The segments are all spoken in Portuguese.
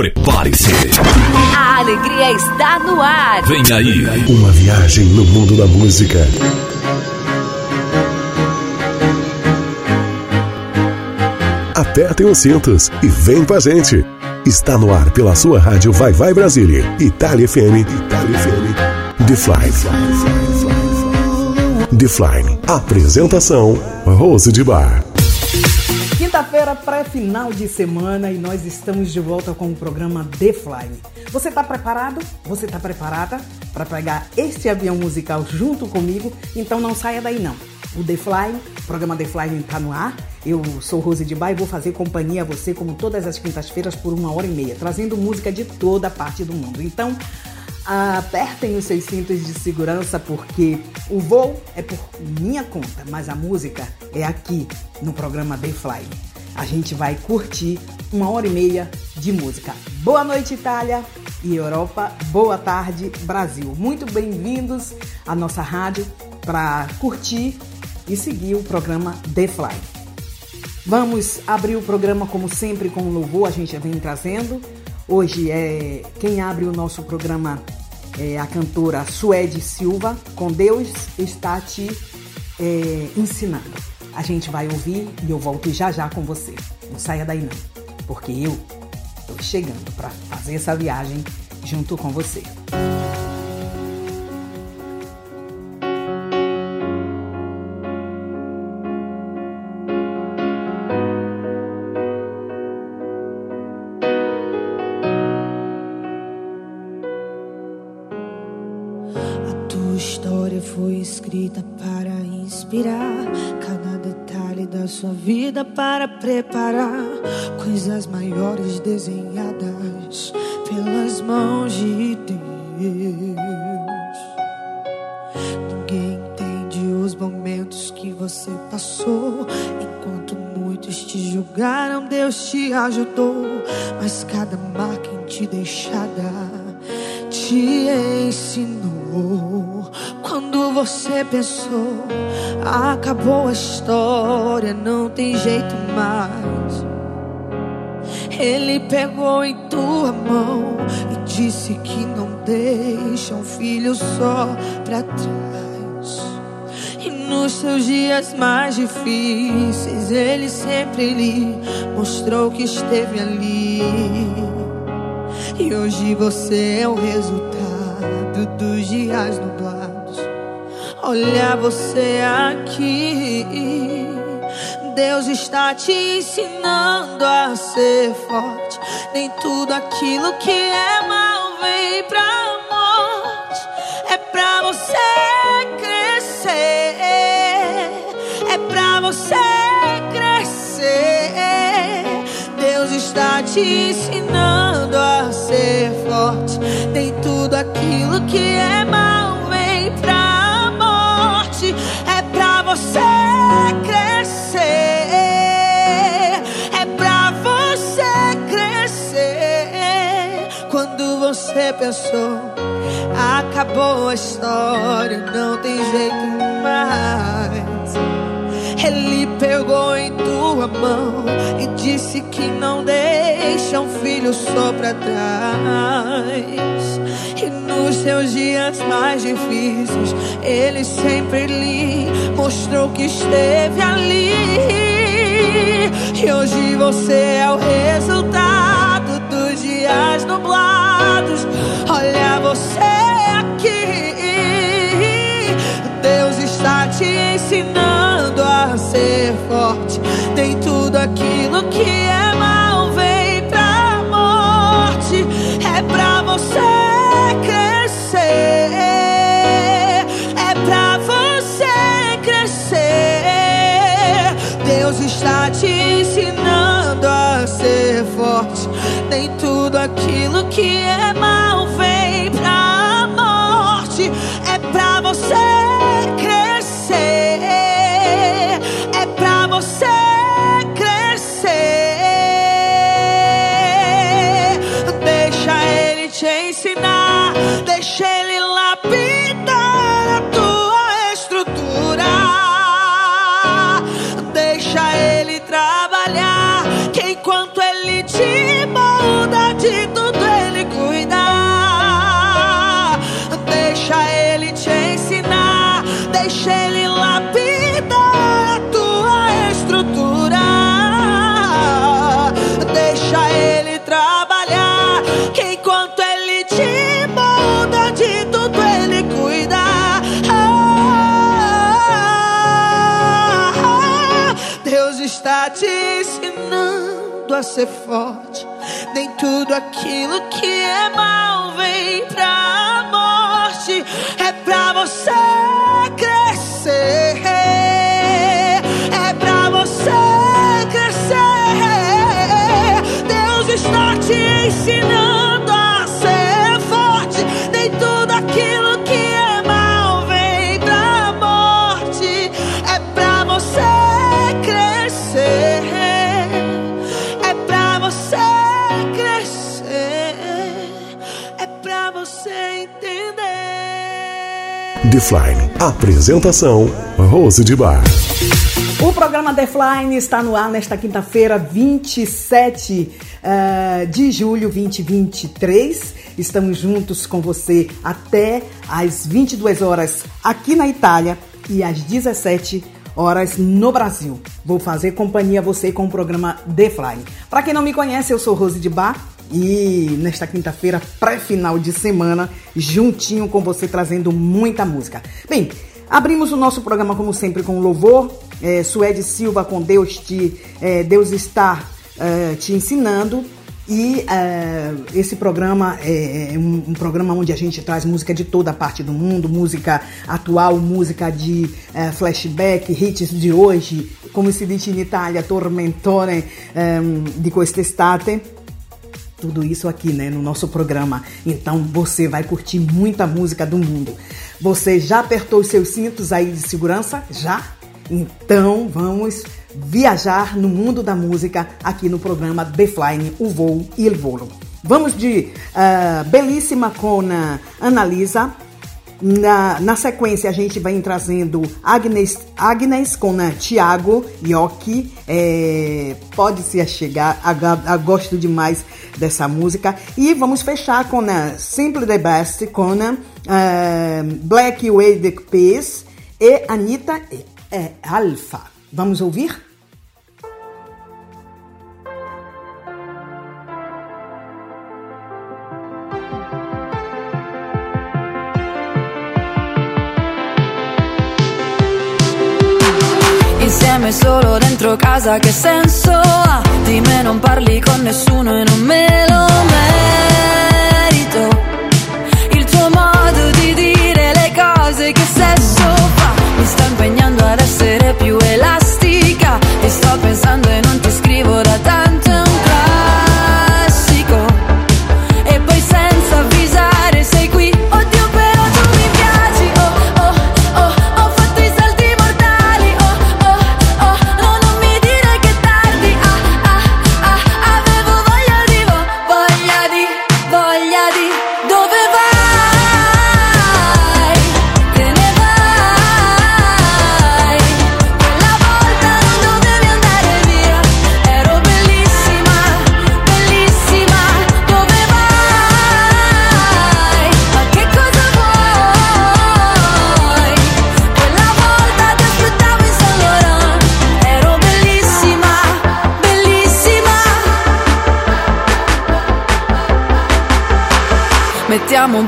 Prepare-se. A alegria está no ar. Vem aí. Uma viagem no mundo da música. Apertem os cintos e vem com a gente. Está no ar pela sua rádio Vai Vai Brasília, Itália FM, Itália FM. The Fly. The Fly. Apresentação Rose de Bar. Quinta-feira, pré-final de semana e nós estamos de volta com o programa The Fly. Você está preparado? Você está preparada para pegar este avião musical junto comigo? Então não saia daí não. O The Fly, o programa The Fly está no ar. Eu sou Rose de Bar e vou fazer companhia a você como todas as quintas-feiras por uma hora e meia, trazendo música de toda parte do mundo. Então, apertem os seus cintos de segurança porque o voo é por minha conta, mas a música é aqui no programa The Fly. A gente vai curtir uma hora e meia de música. Boa noite, Itália e Europa. Boa tarde, Brasil. Muito bem-vindos à nossa rádio para curtir e seguir o programa The Fly. Vamos abrir o programa como sempre com o louvor, a gente vem trazendo. Hoje é quem abre o nosso programa é a cantora Suede Silva, com Deus está te é, ensinando. A gente vai ouvir e eu volto já já com você. Não saia daí não, porque eu estou chegando para fazer essa viagem junto com você. Sua vida para preparar coisas maiores desenhadas pelas mãos de Deus. Ninguém entende os momentos que você passou enquanto muitos te julgaram, Deus te ajudou, mas cada marca em ti deixada te ensinou. Quando você pensou, acabou a história, não tem jeito mais. Ele pegou em tua mão e disse que não deixa um filho só pra trás. E nos seus dias mais difíceis, ele sempre lhe mostrou que esteve ali. E hoje você é o resultado dos dias nublados. Olha você aqui. Deus está te ensinando a ser forte. Nem tudo aquilo que é mal vem pra morte. É pra você crescer. É pra você crescer. Deus está te ensinando a ser forte. Nem tudo aquilo que é mal você crescer. É pra você crescer. Quando você pensou, acabou a história, não tem jeito mais. Ele pegou em tua mão e disse que não deixa um filho só pra trás. E nos seus dias mais difíceis, ele sempre lhe mostrou que esteve ali. E hoje você é o resultado dos dias nublados. Olha você aqui. Deus está te ensinando a ser forte. Nem tudo aquilo que é mal vem pra morte. É pra você crescer. É pra você crescer. Deus está te ensinando a ser forte. Nem tudo aquilo que é mal ensinando a ser forte. Nem tudo aquilo que é mal vem pra morte. É pra você Defline. Apresentação: Rose de Bar. O programa Defline está no ar nesta quinta-feira, 27 uh, de julho 2023. Estamos juntos com você até às 22 horas aqui na Itália e às 17 horas no Brasil. Vou fazer companhia a você com o programa Defline. Para quem não me conhece, eu sou Rose de Bar e nesta quinta-feira, pré-final de semana, juntinho com você trazendo muita música. Bem, abrimos o nosso programa como sempre com louvor. É, Suede Silva com Deus te é, Deus está é, te ensinando e é, esse programa é um, um, programa onde a gente traz música de toda a parte do mundo, música atual, música de é, flashback, hits de hoje, como se diz em Itália, tormentone di quest'estate tudo isso aqui, né, no nosso programa. Então você vai curtir muita música do mundo. Você já apertou os seus cintos aí de segurança? Já? Então vamos viajar no mundo da música aqui no programa The Flying, o voo e il volo. Vamos de uh, Belíssima com Analisa. Na, na sequência, a gente vai trazendo Agnes, Agnes com uh, Tiago Yoki. É, pode se chegar, gosto demais dessa música. E vamos fechar com uh, Simple the Best com uh, Black Way the Peace e Anitta e é, Alfa. Vamos ouvir? Insieme solo dentro casa che senso ha? Di me non parli con nessuno e non me lo merito Il tuo modo di dire le cose che sesso fa Mi sta impegnando ad essere più elastica E sto pensando e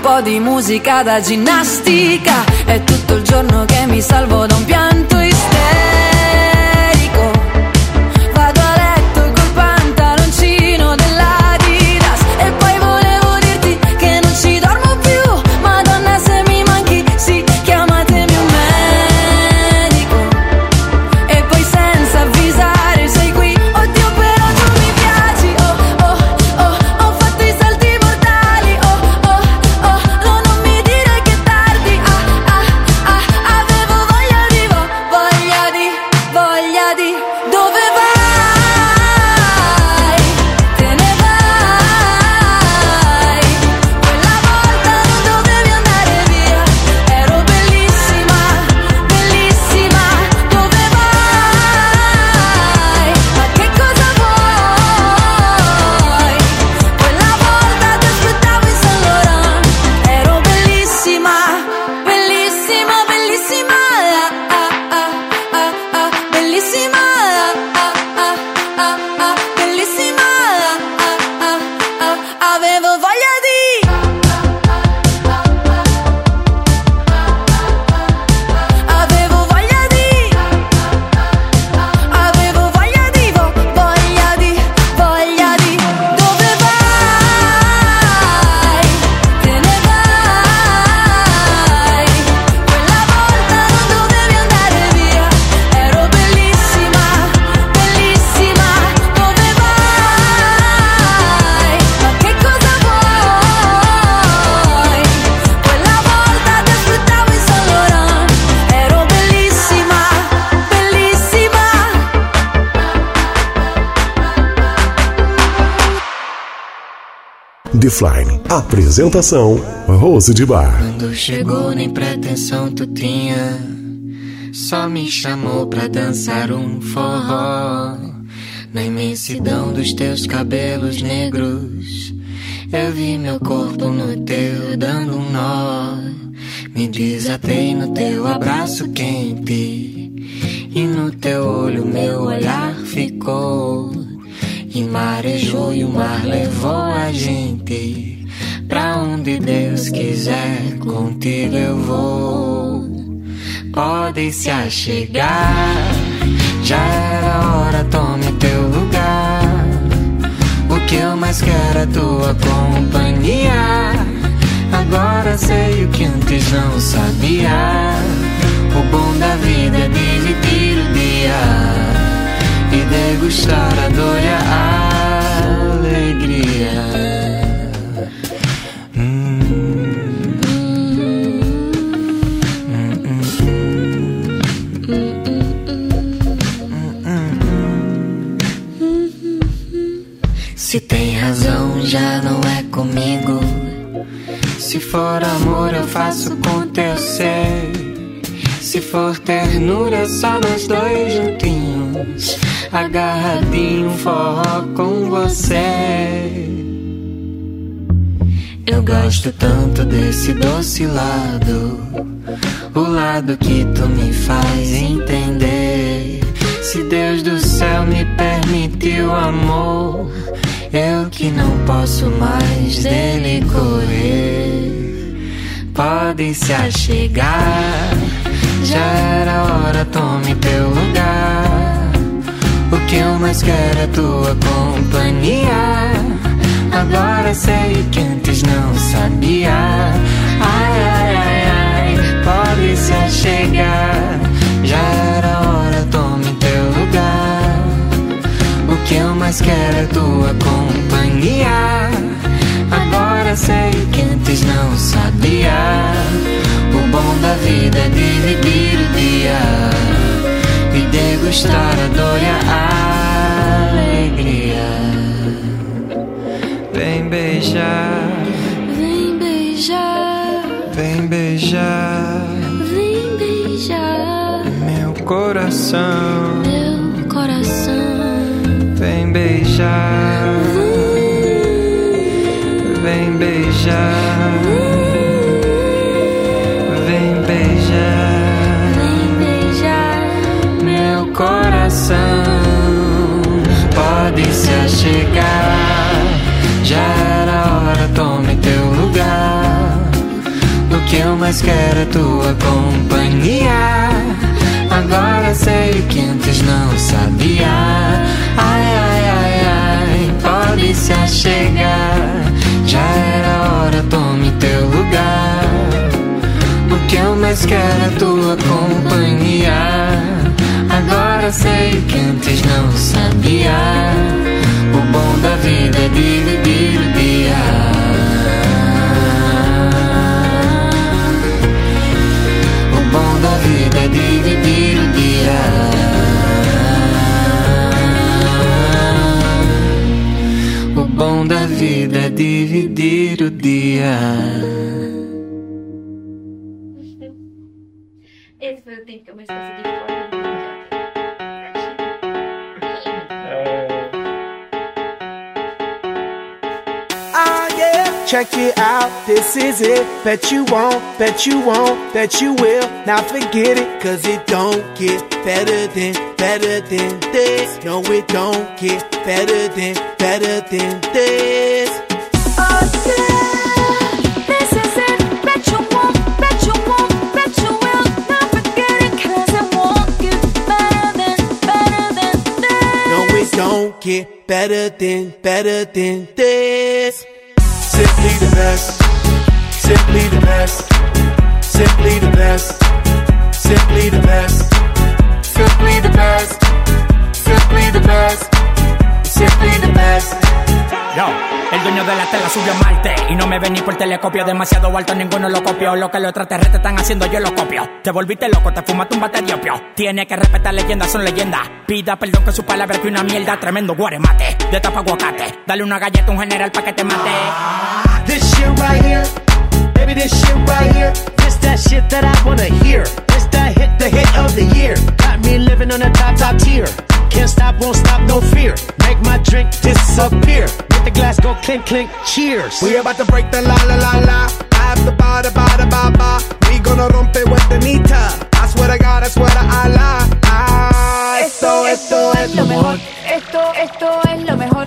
po' di musica da ginnastica. È tutto il giorno Apresentação: Rose de Bar. Quando chegou, nem pretensão tu tinha. Só me chamou pra dançar um forró. Na imensidão dos teus cabelos negros, eu vi meu corpo no teu dando um nó. Me desatei no teu abraço quente. E no teu olho meu olhar ficou. E marejou e o mar levou a gente. Quiser, contigo eu vou. Pode se achegar, já era hora, tome teu lugar. O que eu mais quero é tua companhia. Agora sei o que antes não sabia. O bom da vida é dividir o dia e degustar a dor e a alegria. Se tem razão, já não é comigo. Se for amor, eu faço com teu ser. Se for ternura, só nós dois juntinhos agarradinho forró com você. Eu gosto tanto desse doce lado, o lado que tu me faz entender. Se Deus do céu me permitiu amor, eu que não posso mais dele correr. Pode se achegar, já era hora, tome teu lugar. O que eu mais quero é tua companhia. Agora sei que antes não sabia. Ai, ai, ai, ai, pode se achegar. Já era hora, que eu mais quero é tua companhia. Agora sei que antes não sabia. O bom da vida é dividir o dia e degustar a dor e a alegria. Vem beijar, Vem beijar, vem beijar vem beijar meu coração. Beijar, vem beijar, vem beijar Vem beijar meu coração. Pode se achegar, já era hora, tome teu lugar. O que eu mais quero é tua companhia. Agora sei o que antes não sabia. Ai, ai, ai, se achegar. Já era hora, tome teu lugar. O que eu mais quero é tua companhia. Agora sei que antes não sabia. O bom da vida é dividir dia. Vida é dividir o dia. Esse foi o tempo que eu mais consegui falar. Ah, yeah. Check it out, this is it. Bet you won't, bet you won't, bet you will. Now forget it, cause it don't get better than, better than this. No, it don't get better than, better than this. Get better than, better than this. Simply the best, simply the best, simply the best, simply the best, simply the best, simply the best, simply the best. Yo. El dueño de la tela subió a Marte y no me vení por telescopio. Demasiado alto, ninguno lo copió. Lo que los extraterrestres están haciendo, yo lo copio. Te volviste loco, te fumaste un bate de opio. Tiene que respetar leyendas, son leyendas. Pida perdón que su palabra que una mierda. Tremendo guaremate, de tapa aguacate. Dale una galleta a un general pa' que te mate. This shit right here, baby, this shit right here. This that shit that I wanna hear. This that hit, the hit of the year. Got me living on a top, top tier. Can't stop, won't stop, no fear. Make my drink disappear. Make the glass go clink, clink, cheers. We about to break the la la la la. I have the ba da ba da ba ba. We gonna rompe with the nita. I swear to God, I swear to Allah. Ah, esto, esto es lo mejor. Esto, esto es lo mejor.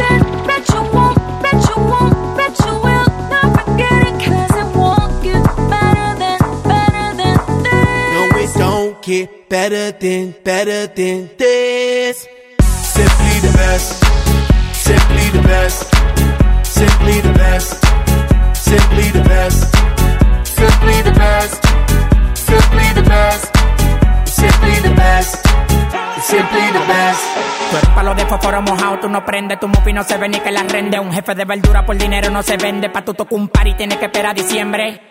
get better than, better than this. Simply the best. Simply the best. Simply the best. Simply the best. Simply the best. Simply the best. Simply the best. Simply the best. Tú palo de fósforo mojado, tú no prendes, tu mufi no se ve ni que la rende. Un jefe de verdura por dinero no se vende, pa' tu tocar un par y tienes que esperar a diciembre.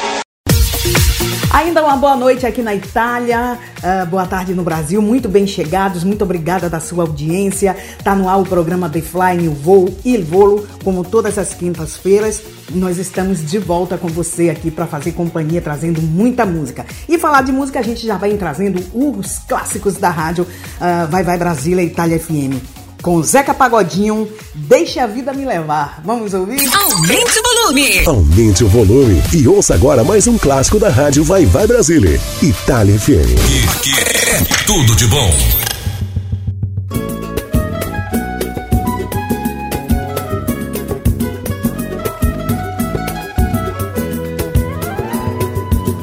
Ainda uma boa noite aqui na Itália, ah, boa tarde no Brasil, muito bem chegados, muito obrigada da sua audiência. Tá no ar o programa The Flying, o voo e o volo, como todas as quintas-feiras. Nós estamos de volta com você aqui para fazer companhia, trazendo muita música. E falar de música, a gente já vai trazendo os clássicos da rádio ah, Vai Vai Brasília Itália FM. Com Zeca Pagodinho, Deixa a Vida Me Levar. Vamos ouvir? Aumente o volume. Aumente o volume e ouça agora mais um clássico da rádio Vai Vai Brasília. Itália FM. Aqui é tudo de bom.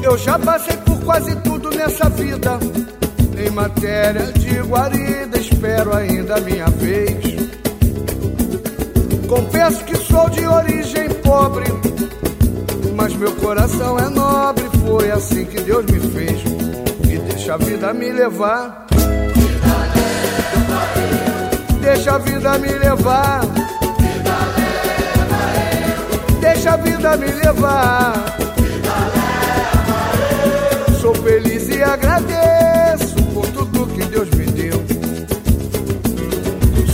Eu já passei por quase tudo nessa vida. Matéria de guarida, espero ainda a minha vez. Confesso que sou de origem pobre, mas meu coração é nobre. Foi assim que Deus me fez. E deixa a vida me levar. Deixa a vida me levar. Deixa a vida me levar. Sou feliz e agradeço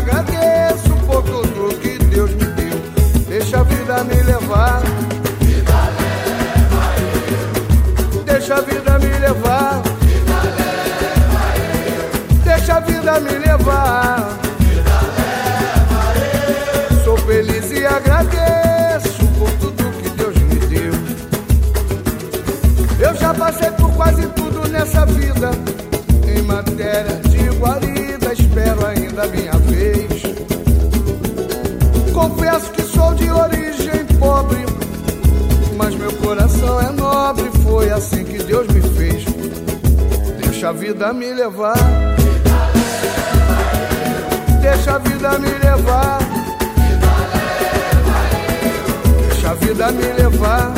agradeço por tudo que Deus me deu. Deixa a vida me levar. Vida leva eu. Deixa a vida me levar. Vida leva eu. Deixa a vida me levar. Vida leva eu. Sou feliz e agradeço por tudo que Deus me deu. Eu já passei por quase tudo nessa vida. Confesso que sou de origem pobre, mas meu coração é nobre. Foi assim que Deus me fez. Deixa a vida me levar. Deixa a vida me levar. Deixa a vida me levar.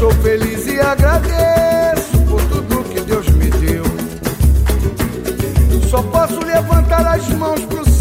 Sou feliz e agradeço por tudo que Deus me deu. Só posso levantar as mãos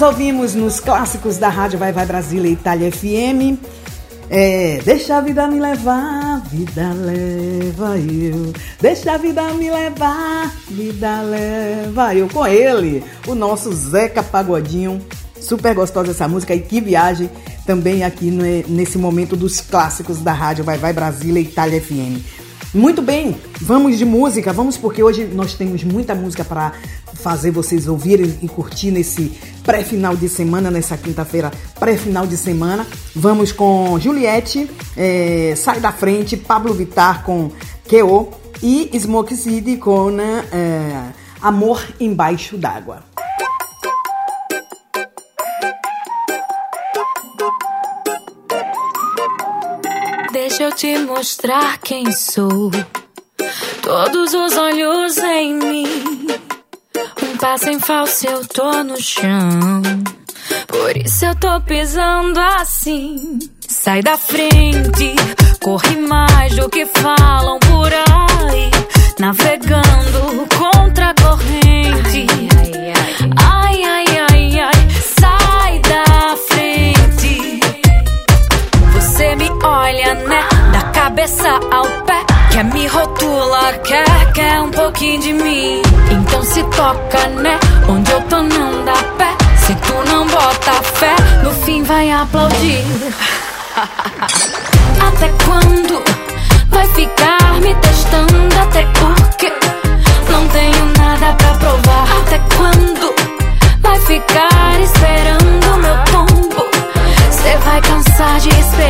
Nós ouvimos nos clássicos da Rádio Vai Vai Brasília e Itália FM. É, deixa a vida me levar, vida leva eu. Deixa a vida me levar, vida leva eu. Com ele, o nosso Zeca Pagodinho. Super gostosa essa música e que viagem também aqui no- nesse momento dos clássicos da Rádio Vai Vai Brasília e Itália FM. Muito bem, vamos de música, vamos porque hoje nós temos muita música para fazer vocês ouvirem e curtir nesse pré-final de semana, nessa quinta-feira pré-final de semana. Vamos com Juliette, eh, Sai da Frente, Pablo Vittar com Keo e Smoke City com eh, Amor Embaixo d'Água. Deixa eu te mostrar quem sou. Todos os olhos em mim. Um passo em falso, eu tô no chão. Por isso eu tô pisando assim. Sai da frente, corre mais do que falam por aí. Navegando contra a corrente. Ai, ai, ai, ai, sai da frente. Você me olha, né? Da cabeça ao pé. Quer me rotula, quer, quer um pouquinho de mim. Então se toca, né? Onde eu tô não dá pé. Se tu não bota fé, no fim vai aplaudir. Até quando vai ficar me testando? Até porque não tenho nada pra provar. Até quando vai ficar esperando meu tombo? Cê vai cansar de esperar.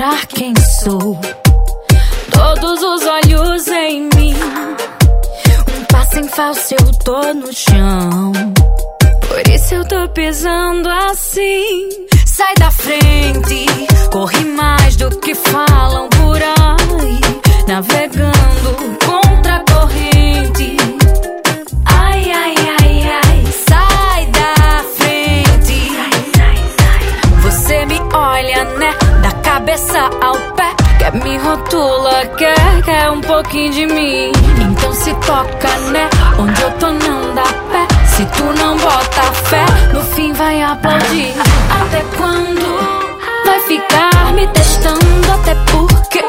mostrar quem sou. Todos os olhos em mim. Um passo em falso eu tô no chão. Por isso eu tô pisando assim. Sai da frente, corre mais do que falam por aí. Navegando. Me rotula, quer, quer um pouquinho de mim. Então se toca, né? Onde eu tô não dá pé. Se tu não bota fé, no fim vai aplaudir. Até quando vai ficar me testando? Até porque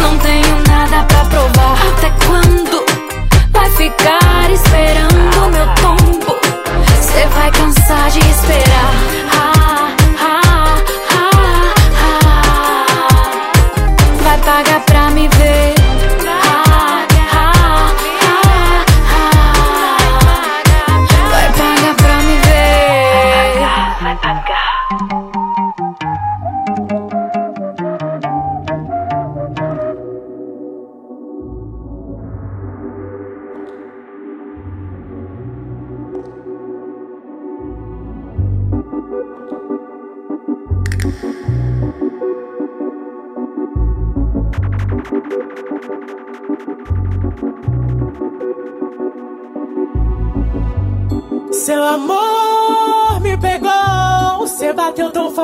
não tenho nada pra provar. Até quando vai ficar esperando meu tombo? Cê vai cansar de esperar. Ah, paga pra me ver.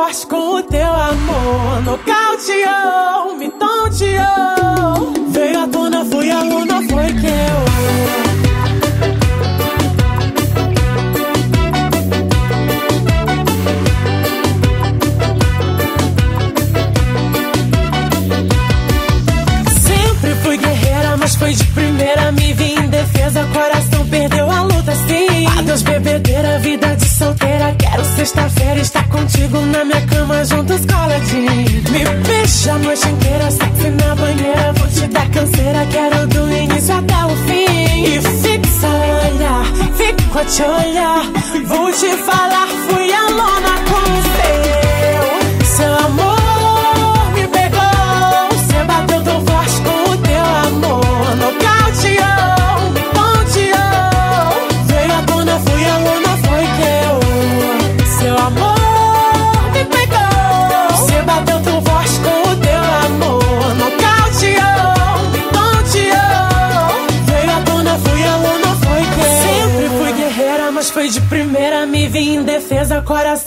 forte com o teu amor. No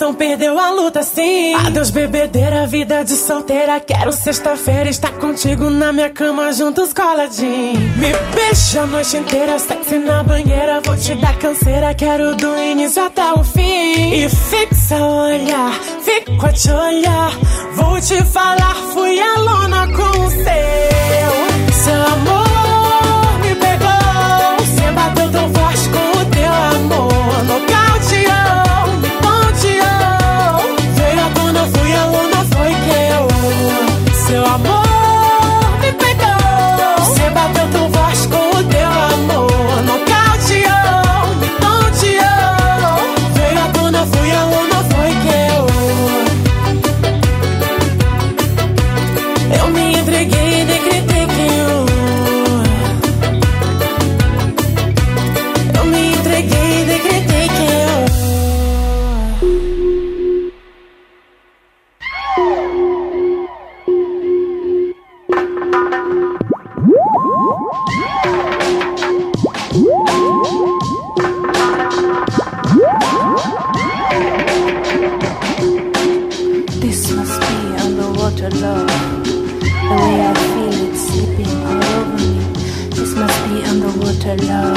Não perdeu a luta, sim. Ah. Adeus, bebedeira, vida de solteira. Quero sexta-feira estar contigo na minha cama, juntos coladinho. Me beija a noite inteira, sexy na banheira. Vou te dar canseira, quero do início até o fim. E fixa o olhar, fico a te olhar. Vou te falar, fui aluna com você. love.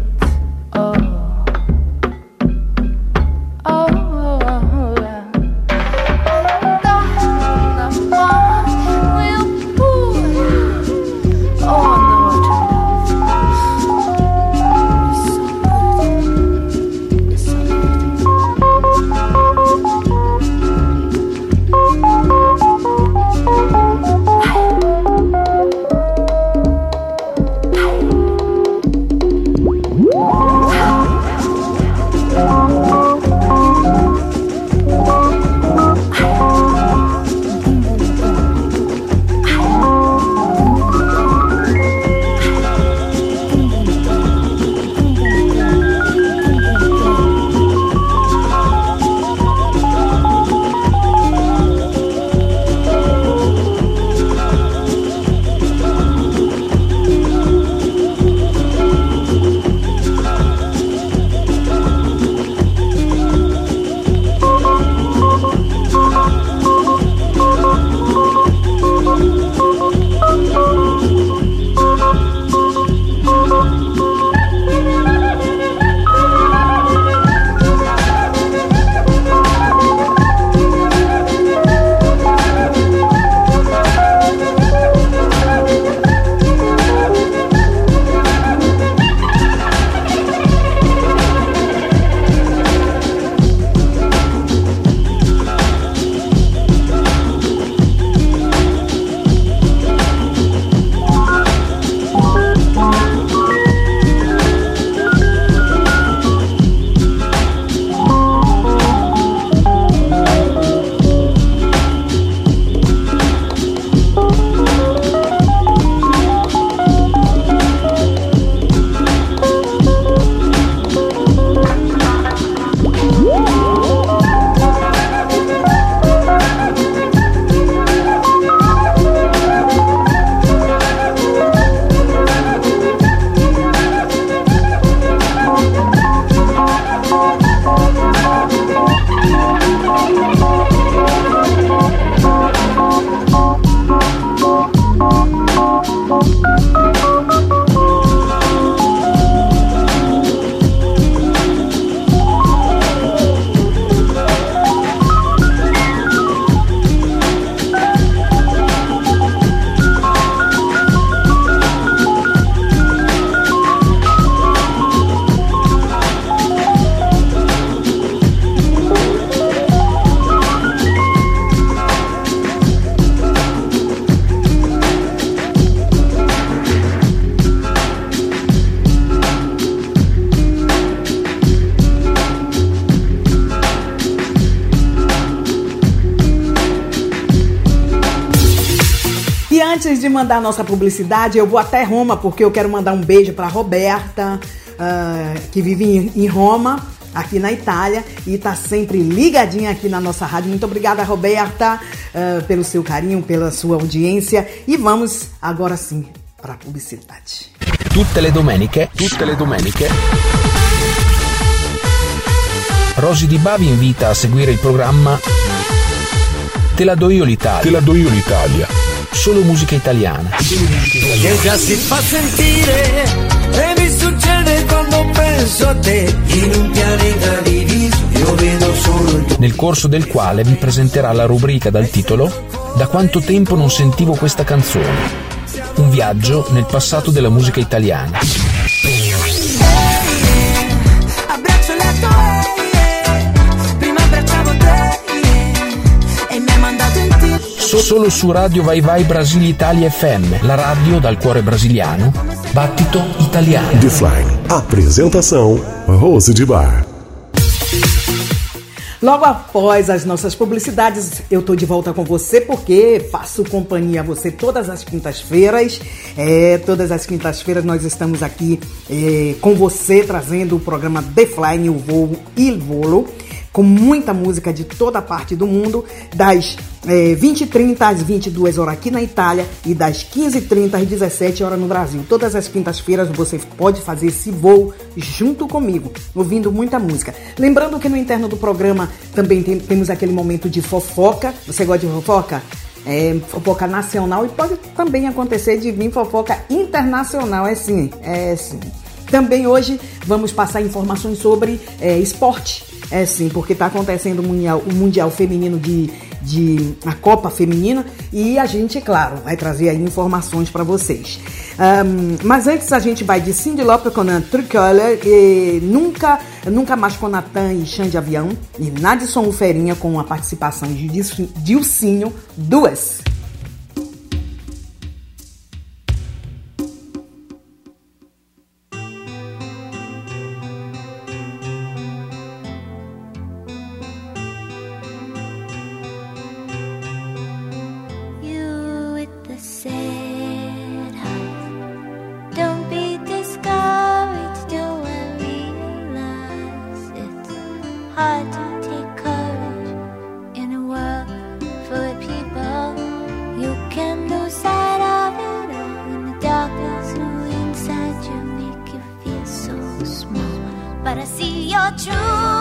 De mandar a nossa publicidade, eu vou até Roma, porque eu quero mandar um beijo para Roberta, uh, que vive em, em Roma aqui na Itália e está sempre ligadinha aqui na nossa rádio. Muito obrigada, Roberta, uh, pelo seu carinho, pela sua audiência. E vamos agora sim para a publicidade. Tutte le domeniche, tutte le domeniche. Rosy Di Bavi invita a seguire il programma Te la do io l'Italia. Te la do io l'Italia. Solo musica italiana. Che già si fa sentire e mi succede quando penso a te in un pianeta diviso. Io vedo solo il. Nel corso del quale vi presenterà la rubrica dal titolo Da quanto tempo non sentivo questa canzone. Un viaggio nel passato della musica italiana. Solo su Radio Vai Vai Brasile Italia FM, la radio dal cuore brasiliano, battito italiano. The Fly. Apresentação: Rose de Bar. Logo após as nossas publicidades, eu tô de volta com você porque faço companhia a você todas as quintas-feiras. É, todas as quintas-feiras nós estamos aqui é, com você trazendo o programa The Fly, o voo Il Volo, com muita música de toda parte do mundo, das é, 20h30 às 22 horas aqui na Itália e das 15h30 às 17 horas no Brasil. Todas as quintas-feiras você pode fazer esse voo junto comigo, ouvindo muita música. Lembrando que no interno do programa também tem- temos aquele momento de fofoca. Você gosta de fofoca? É, fofoca nacional e pode também acontecer de vir fofoca internacional, é sim, é sim. Também hoje vamos passar informações sobre é, esporte. É sim, porque está acontecendo o mundial, o mundial Feminino de, de. a Copa Feminina e a gente, claro, vai trazer aí informações para vocês. Ahn, mas antes a gente vai de Cindy Lauper com a Tricolor, e nunca, nunca mais com Natan e Xande Avião, e Nadson Uferinha com a participação de Dilci- Dilcinho, duas. 就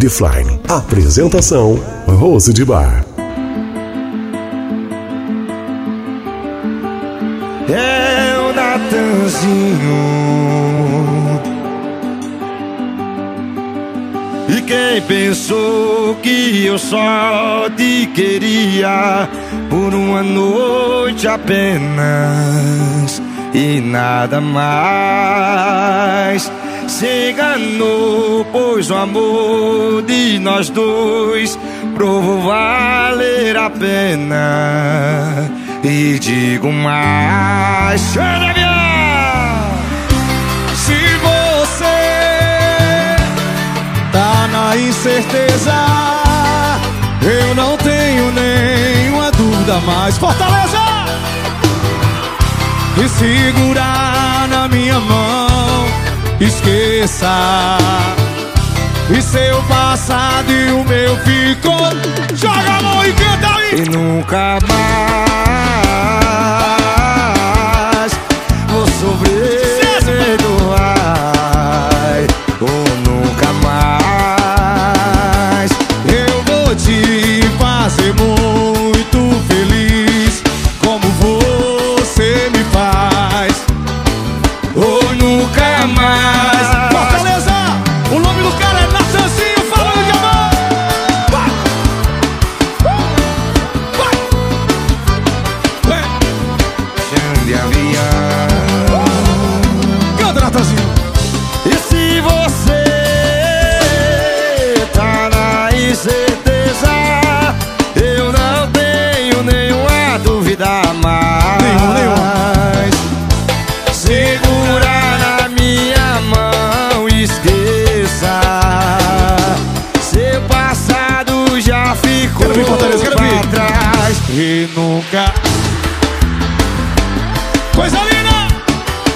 Defline. Apresentação: Rose de Bar. É o Natanzinho. E quem pensou que eu só te queria por uma noite apenas e nada mais? Se enganou, pois o amor de nós dois provou valer a pena. E digo mais, Se você tá na incerteza, eu não tenho nenhuma dúvida mais. Fortaleza! E segurar na minha mão, esqueça. E seu passado e o meu ficou. Joga a mão e canta aí! E nunca mais vou sofrer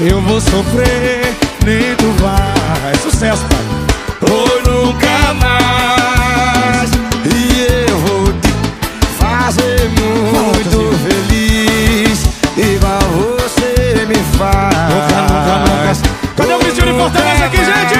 Eu vou sofrer, nem tu vai. Sucesso, pai! Ou nunca mais. E eu vou te fazer muito feliz. Igual você me faz. Nunca, nunca, nunca. Cadê o Vitinho de Fortaleza aqui, gente?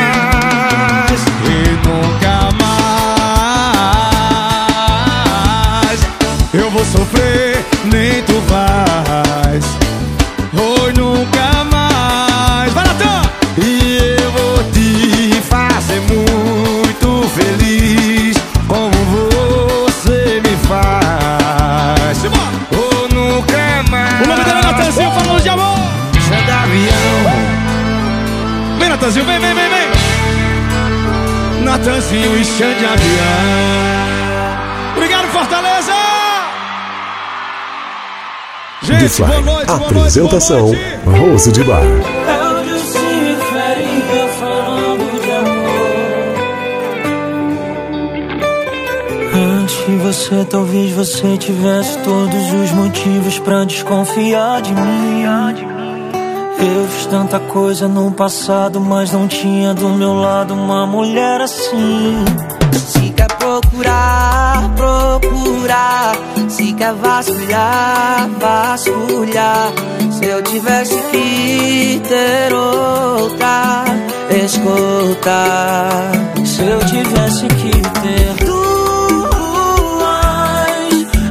Gente, boa Defline. noite, boa noite, Apresentação. Rose de Bar. Antes de você, talvez você tivesse todos os motivos pra desconfiar de mim. Eu fiz tanta coisa no passado, mas não tinha do meu lado uma mulher assim. Se quer procurar, procurar. Se quer vasculhar, vasculhar. Se eu tivesse que ter outra Escuta. Se eu tivesse que ter duas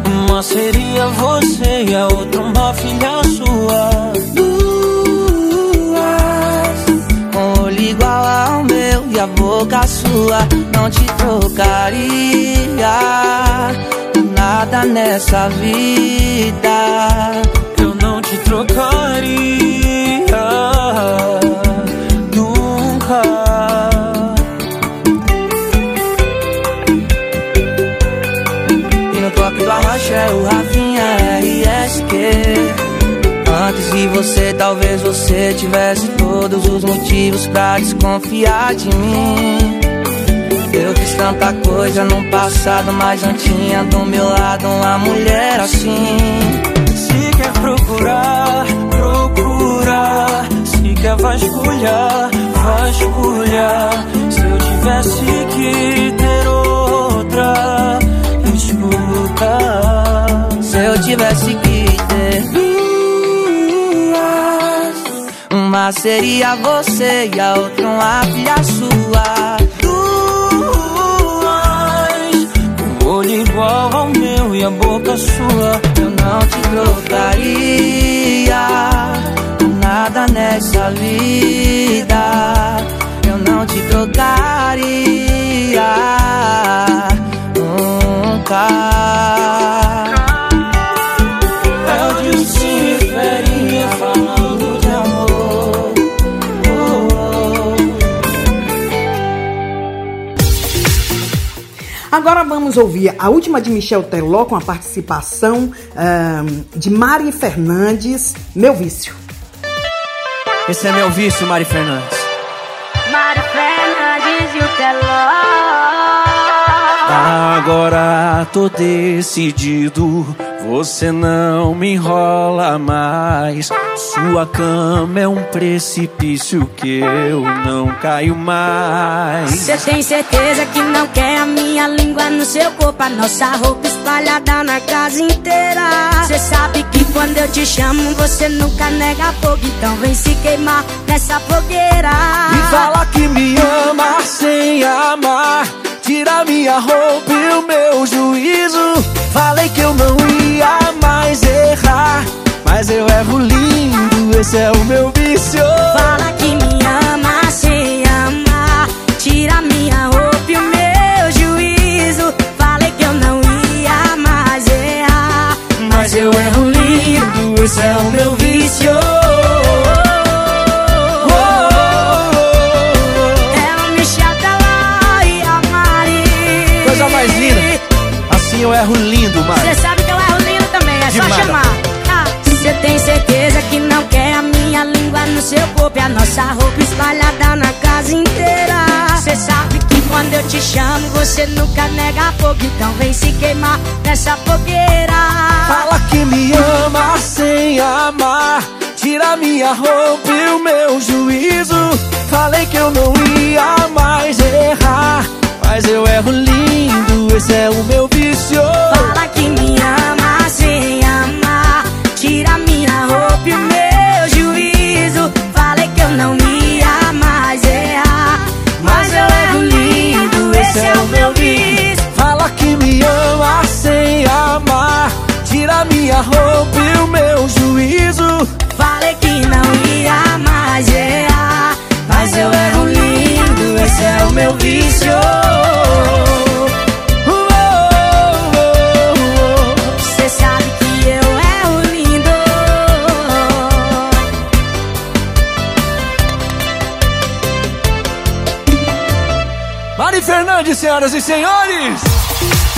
Uma seria você e a outra uma filha sua. Duas Com olho igual ao meu e a boca sua. Não te trocaria nada nessa vida. Eu não te trocaria nunca. E no toque do arrocha é o Rafinha RSQ. Antes de você, talvez você tivesse todos os motivos pra desconfiar de mim. Eu fiz tanta coisa no passado, mas não tinha do meu lado uma mulher assim. Se quer procurar, procurar. Se quer vasculhar, vasculhar. Se eu tivesse que ter outra, escuta. Se eu tivesse que ter uma seria você e a outra uma filha sua. Igual ao meu e a boca sua. Eu não te trocaria nada nessa vida. Eu não te trocaria nunca. Agora vamos ouvir a última de Michel Teló com a participação ahn, de Mari Fernandes, Meu Vício. Esse é meu vício, Mari Fernandes. Mari Fernandes e o Teló. Agora tô decidido, você não me enrola mais. Sua cama é um precipício que eu não caio mais. Você tem certeza que não quer a minha língua no seu corpo, a nossa roupa espalhada na casa inteira. Você sabe que quando eu te chamo, você nunca nega fogo, então vem se queimar nessa fogueira. E fala que me ama sem amar. Tira minha roupa e o meu juízo. Falei que eu não ia mais errar. Mas eu erro lindo, esse é o meu vício. Fala que me ama sem amar. Tira minha roupa e o meu juízo. Falei que eu não ia mais errar. Mas eu erro lindo, esse é o meu vício. Erro lindo, Mari. Você sabe que eu erro lindo também, é só chamar. Você tem certeza que não quer a minha língua no seu corpo e a nossa roupa espalhada na casa inteira. Você sabe que quando eu te chamo, você nunca nega fogo, então vem se queimar nessa fogueira. Fala que me ama sem amar. Tira minha roupa e o meu juízo. Falei que eu não ia mais errar. Mas eu erro lindo, esse é o meu vício. Fala que me ama sem amar. Tira minha roupa e o meu juízo. Falei que eu não ia mais errar. Mas eu erro lindo, esse é o meu vício. Fala que me ama sem amar. Tira minha roupa e o meu juízo. Falei que não ia mais errar. Mas eu erro lindo, esse é o meu vício. Você sabe que eu erro lindo. Mari Fernandes, senhoras e senhores!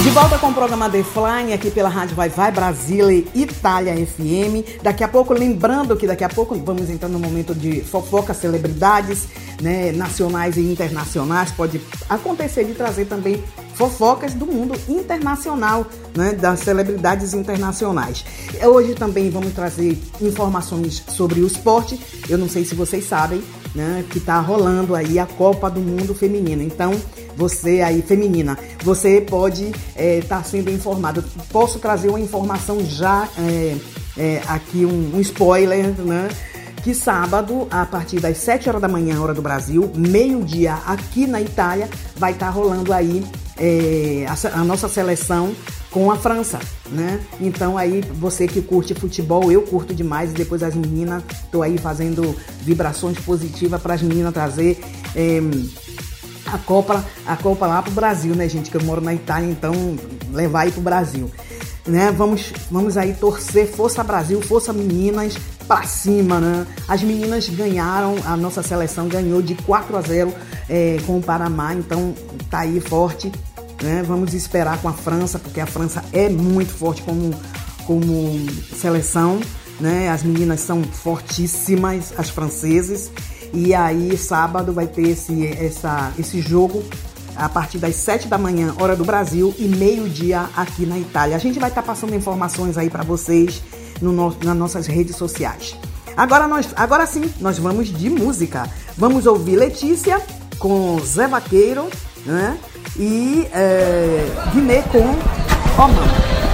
De volta com o programa The Flying aqui pela Rádio Vai Vai Brasília Itália FM. Daqui a pouco, lembrando que daqui a pouco vamos entrar no momento de fofoca, celebridades né, nacionais e internacionais. Pode acontecer de trazer também fofocas do mundo internacional, né, das celebridades internacionais. Hoje também vamos trazer informações sobre o esporte. Eu não sei se vocês sabem, né, que está rolando aí a Copa do Mundo Feminina. Então, você aí, feminina, você pode estar sendo informado. Posso trazer uma informação já é, é, aqui, um, um spoiler, né? Que sábado, a partir das 7 horas da manhã, hora do Brasil, meio-dia aqui na Itália, vai estar rolando aí é, a, a nossa seleção com a França, né? Então aí você que curte futebol, eu curto demais. E depois as meninas, tô aí fazendo vibrações positivas para as meninas trazer é, a Copa, a Copa lá pro Brasil, né, gente? Que eu moro na Itália, então levar aí pro Brasil. Né? Vamos, vamos aí torcer, força Brasil, força meninas, pra cima, né? As meninas ganharam, a nossa seleção ganhou de 4 a 0 é, com o Panamá, então tá aí forte. Né? Vamos esperar com a França, porque a França é muito forte como, como seleção. Né? As meninas são fortíssimas, as franceses. E aí, sábado, vai ter esse, essa, esse jogo a partir das 7 da manhã, hora do Brasil, e meio-dia aqui na Itália. A gente vai estar tá passando informações aí para vocês no no, nas nossas redes sociais. Agora, nós, agora sim, nós vamos de música. Vamos ouvir Letícia com Zé Vaqueiro né? e é, Guiné com Oman.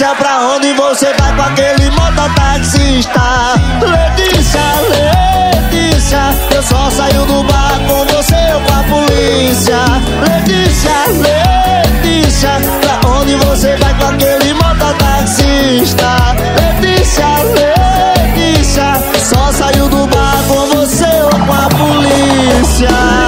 Letícia, pra onde você vai com aquele mototaxista? Letícia, Letícia, eu só saio do bar com você ou com a polícia. Letícia, Letícia, pra onde você vai com aquele mototaxista? Letícia, Letícia, só saio do bar com você ou com a polícia.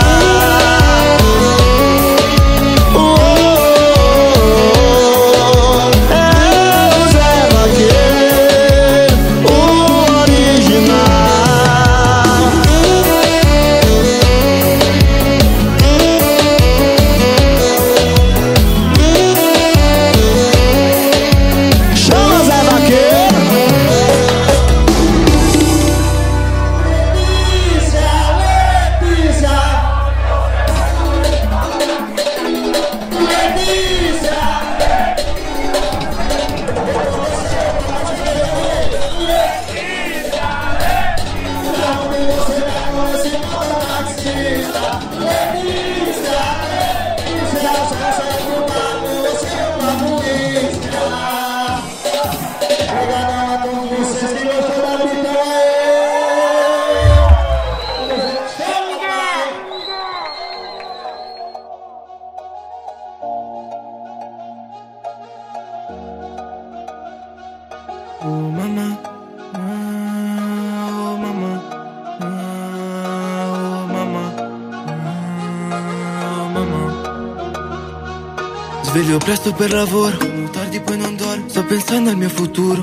Per lavoro, tardi poi non dormo, sto pensando al mio futuro.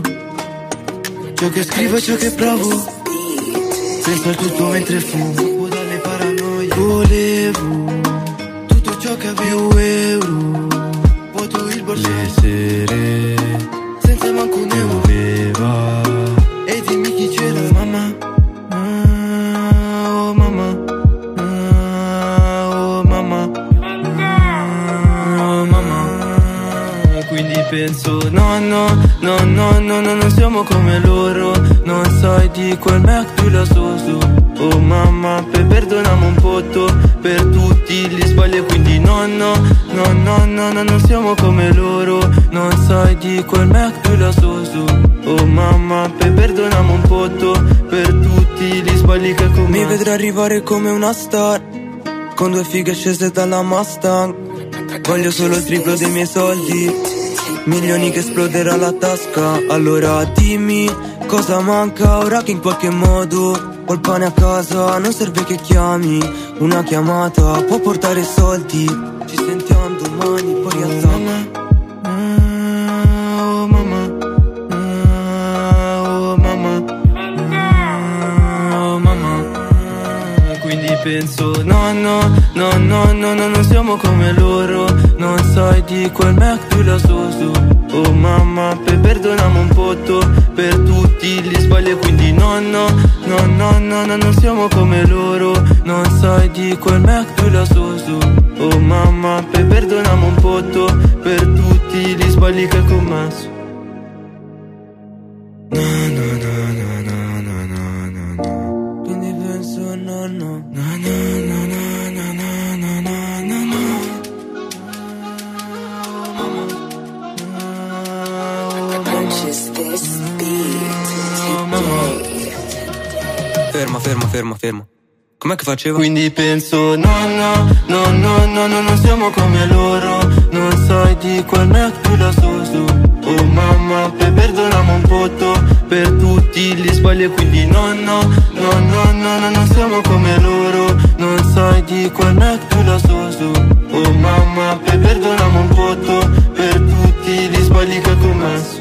Ciò che scrivo e ciò che provo, penso al tutto mentre fumo. Quel Mac tu la so su Oh mamma, per perdonamo un potto Per tutti gli sbagli e quindi no no No no no no non siamo come loro. Non sai di quel Mac tu la so su Oh mamma, per perdonamo un potto Per tutti gli sbagli che commetto. Mi vedrai arrivare come una star Con due fighe scese dalla Mustang. Voglio solo il triplo dei miei soldi Milioni che esploderà la tasca. Allora dimmi cosa manca ora che in qualche modo ho il pane a casa Non serve che chiami Una chiamata può portare soldi. Ci sentiamo domani poi rialzamo Oh mamma Oh mamma Oh mamma. Quindi penso no no no no no no non siamo come loro Non sai di quel Mac tu la so su. Oh mamma per perdonamo un potto Per tutti gli sbagli quindi no no No no no no non siamo come loro. Non sai di quel Mac tu la so su. Oh mamma per perdonamo un potto Per tutti gli sbagli che ho commesso che faceva? Quindi penso no no no no no no non siamo come loro Non sai di quel Mac tu la so su Oh mamma per perdonamo un potto Per tutti gli sbagli e quindi no no no no no no non siamo come loro Non sai di quel Mac tu la so su Oh mamma per perdonamo un potto Per tutti gli sbagli che ho commesso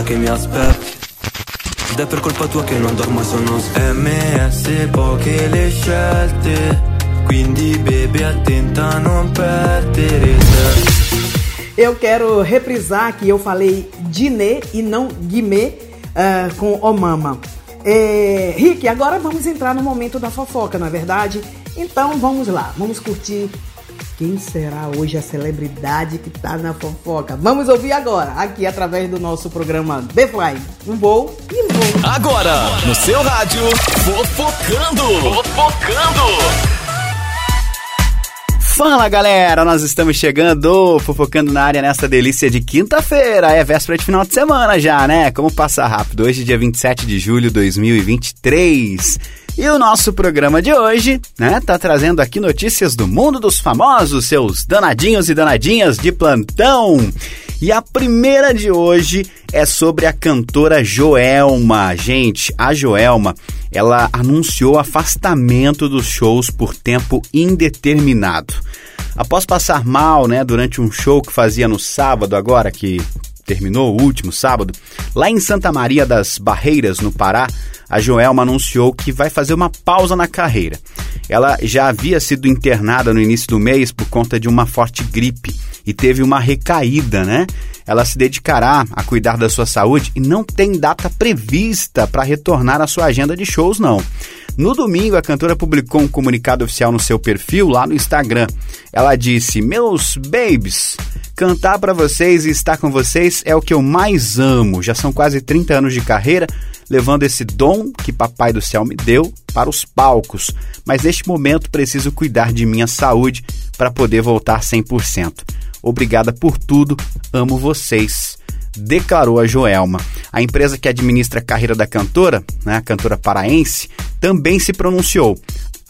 che mi aspetti Ed è per colpa tua che non dormo e sono MS poche le scelte Quindi attenta non perdere Eu quero reprisar que eu falei Diné e não Guimê uh, com Omama. É, Rick, agora vamos entrar no momento da fofoca, não é verdade? Então vamos lá, vamos curtir quem será hoje a celebridade que tá na fofoca. Vamos ouvir agora, aqui através do nosso programa The Fly. Um voo e um voo. Agora, no seu rádio, fofocando. Fofocando. Fala galera, nós estamos chegando, fofocando na área nesta delícia de quinta-feira, é véspera de final de semana já, né? Como passa rápido, hoje dia 27 de julho de 2023. E o nosso programa de hoje, né, tá trazendo aqui notícias do mundo dos famosos, seus danadinhos e danadinhas de plantão. E a primeira de hoje é sobre a cantora Joelma. Gente, a Joelma, ela anunciou afastamento dos shows por tempo indeterminado. Após passar mal, né, durante um show que fazia no sábado agora que terminou o último sábado, lá em Santa Maria das Barreiras, no Pará, a Joelma anunciou que vai fazer uma pausa na carreira. Ela já havia sido internada no início do mês por conta de uma forte gripe e teve uma recaída, né? Ela se dedicará a cuidar da sua saúde e não tem data prevista para retornar à sua agenda de shows, não. No domingo, a cantora publicou um comunicado oficial no seu perfil lá no Instagram. Ela disse: Meus babies, cantar para vocês e estar com vocês é o que eu mais amo. Já são quase 30 anos de carreira levando esse dom que Papai do Céu me deu para os palcos, mas neste momento preciso cuidar de minha saúde para poder voltar 100%. Obrigada por tudo, amo vocês. Declarou a Joelma. A empresa que administra a carreira da cantora, né, a cantora paraense, também se pronunciou.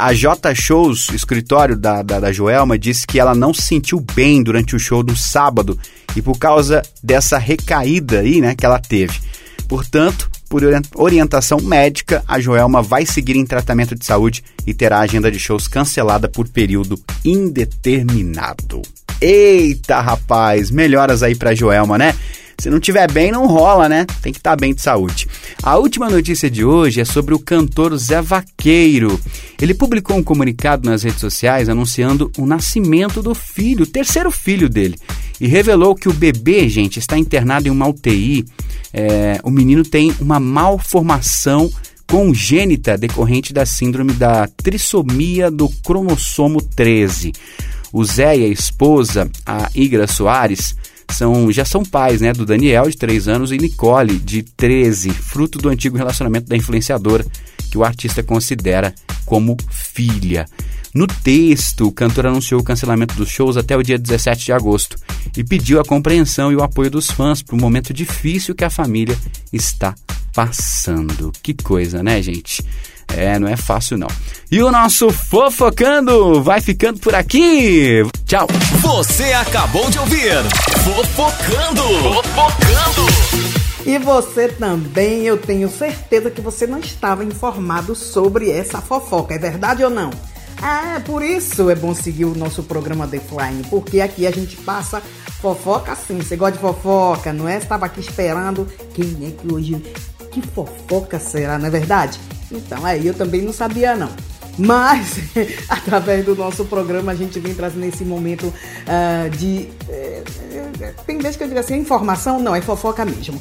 A J Shows, escritório da, da, da, Joelma, disse que ela não se sentiu bem durante o show do sábado e por causa dessa recaída aí, né, que ela teve. Portanto, por orientação médica, a Joelma vai seguir em tratamento de saúde e terá a agenda de shows cancelada por período indeterminado. Eita, rapaz, melhoras aí pra Joelma, né? Se não tiver bem, não rola, né? Tem que estar bem de saúde. A última notícia de hoje é sobre o cantor Zé Vaqueiro. Ele publicou um comunicado nas redes sociais anunciando o nascimento do filho, o terceiro filho dele, e revelou que o bebê, gente, está internado em uma UTI. É, o menino tem uma malformação congênita decorrente da síndrome da trissomia do cromossomo 13. O Zé e a esposa, a Igra Soares, são, já são pais né, do Daniel, de 3 anos, e Nicole, de 13, fruto do antigo relacionamento da influenciadora, que o artista considera como filha. No texto, o cantor anunciou o cancelamento dos shows até o dia 17 de agosto e pediu a compreensão e o apoio dos fãs para o momento difícil que a família está passando. Que coisa, né, gente? É, não é fácil não. E o nosso Fofocando vai ficando por aqui. Tchau. Você acabou de ouvir Fofocando. Fofocando. E você também, eu tenho certeza que você não estava informado sobre essa fofoca, é verdade ou não? É, por isso é bom seguir o nosso programa The Flying, porque aqui a gente passa fofoca sim. Você gosta de fofoca, não é? Estava aqui esperando quem é que hoje. Que fofoca será, não é verdade? Então, aí eu também não sabia não. Mas, através do nosso programa, a gente vem trazendo esse momento uh, de. Eh, tem vezes que eu digo assim, informação? Não, é fofoca mesmo.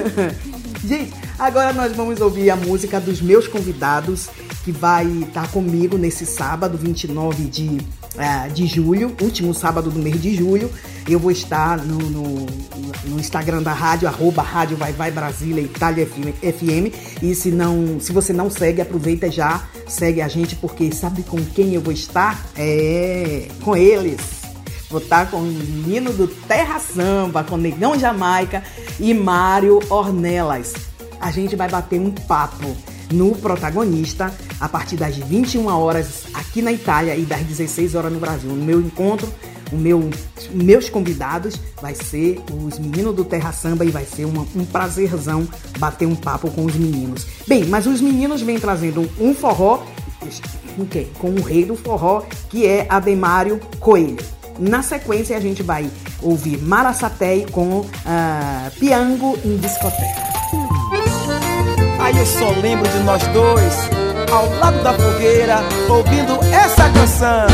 gente, agora nós vamos ouvir a música dos meus convidados, que vai estar comigo nesse sábado, 29 de, de julho, último sábado do mês de julho. Eu vou estar no, no, no Instagram da rádio, arroba Rádio Vai Vai Brasília Itália FM. E se, não, se você não segue, aproveita já, segue a gente, porque sabe com quem eu vou estar? É com eles. Vou estar com o menino do Terra Samba, com Negão Jamaica e Mário Ornelas. A gente vai bater um papo no protagonista a partir das 21 horas aqui na Itália e das 16 horas no Brasil. No meu encontro o meu, meus convidados vai ser os meninos do Terra Samba e vai ser uma, um prazerzão bater um papo com os meninos. Bem, mas os meninos vêm trazendo um forró quem? Com o rei do forró, que é Ademário Coelho. Na sequência, a gente vai ouvir Maraçaté com uh, Piango em Discoteca. Aí eu só lembro de nós dois, ao lado da fogueira, ouvindo essa canção.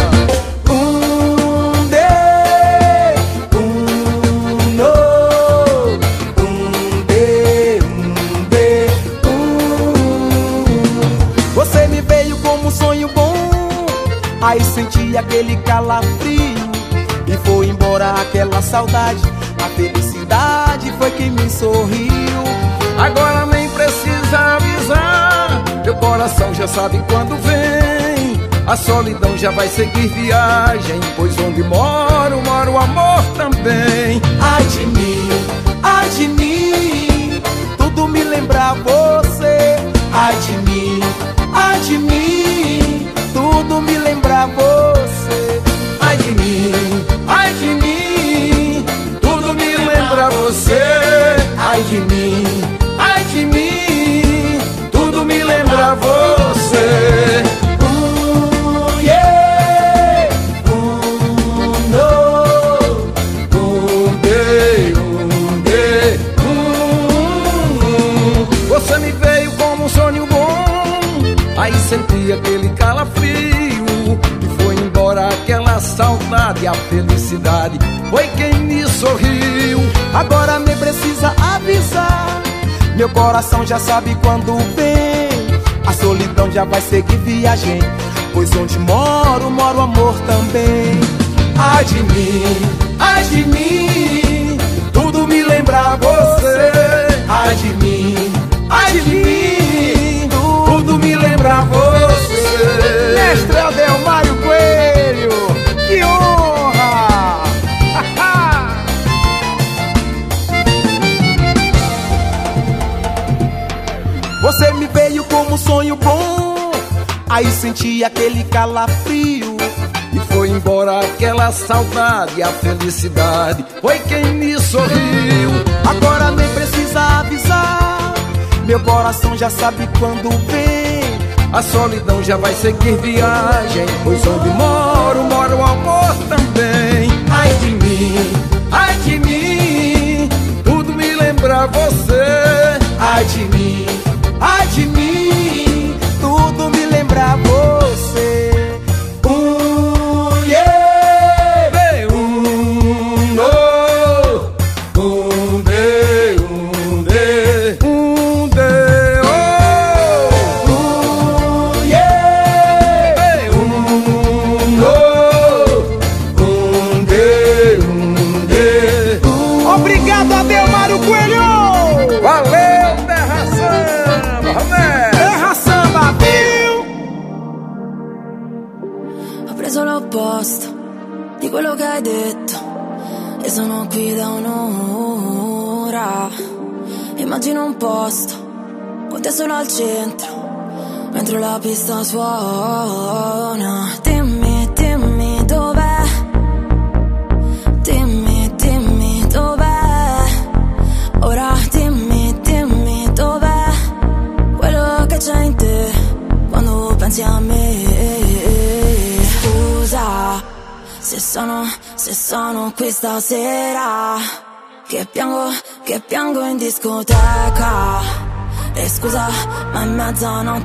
Aí senti aquele calafrio. E foi embora aquela saudade A felicidade foi quem me sorriu. Agora nem precisa avisar. Meu coração já sabe quando vem. A solidão já vai seguir viagem Pois onde moro, mora o amor também. Ai de mim, ai de mim Tudo me lembra você. Ai de mim, ai de mim Tudo me lembra você. Ai de mim, ai de mim Tudo me lembra você. Ai de mim, saudade A felicidade foi quem me sorriu. Agora nem precisa avisar. Meu coração já sabe quando vem. A solidão já vai seguir viagem Pois onde moro, mora o amor também. Ai de mim, ai de mim Tudo me lembra você. Ai de mim, ai de mim Tudo me lembra você. Mestre Aí senti aquele calafrio. E foi embora aquela saudade A felicidade. Foi quem me sorriu. Agora nem precisa avisar. Meu coração já sabe quando vem. A solidão já vai seguir viagem. Pois onde moro, mora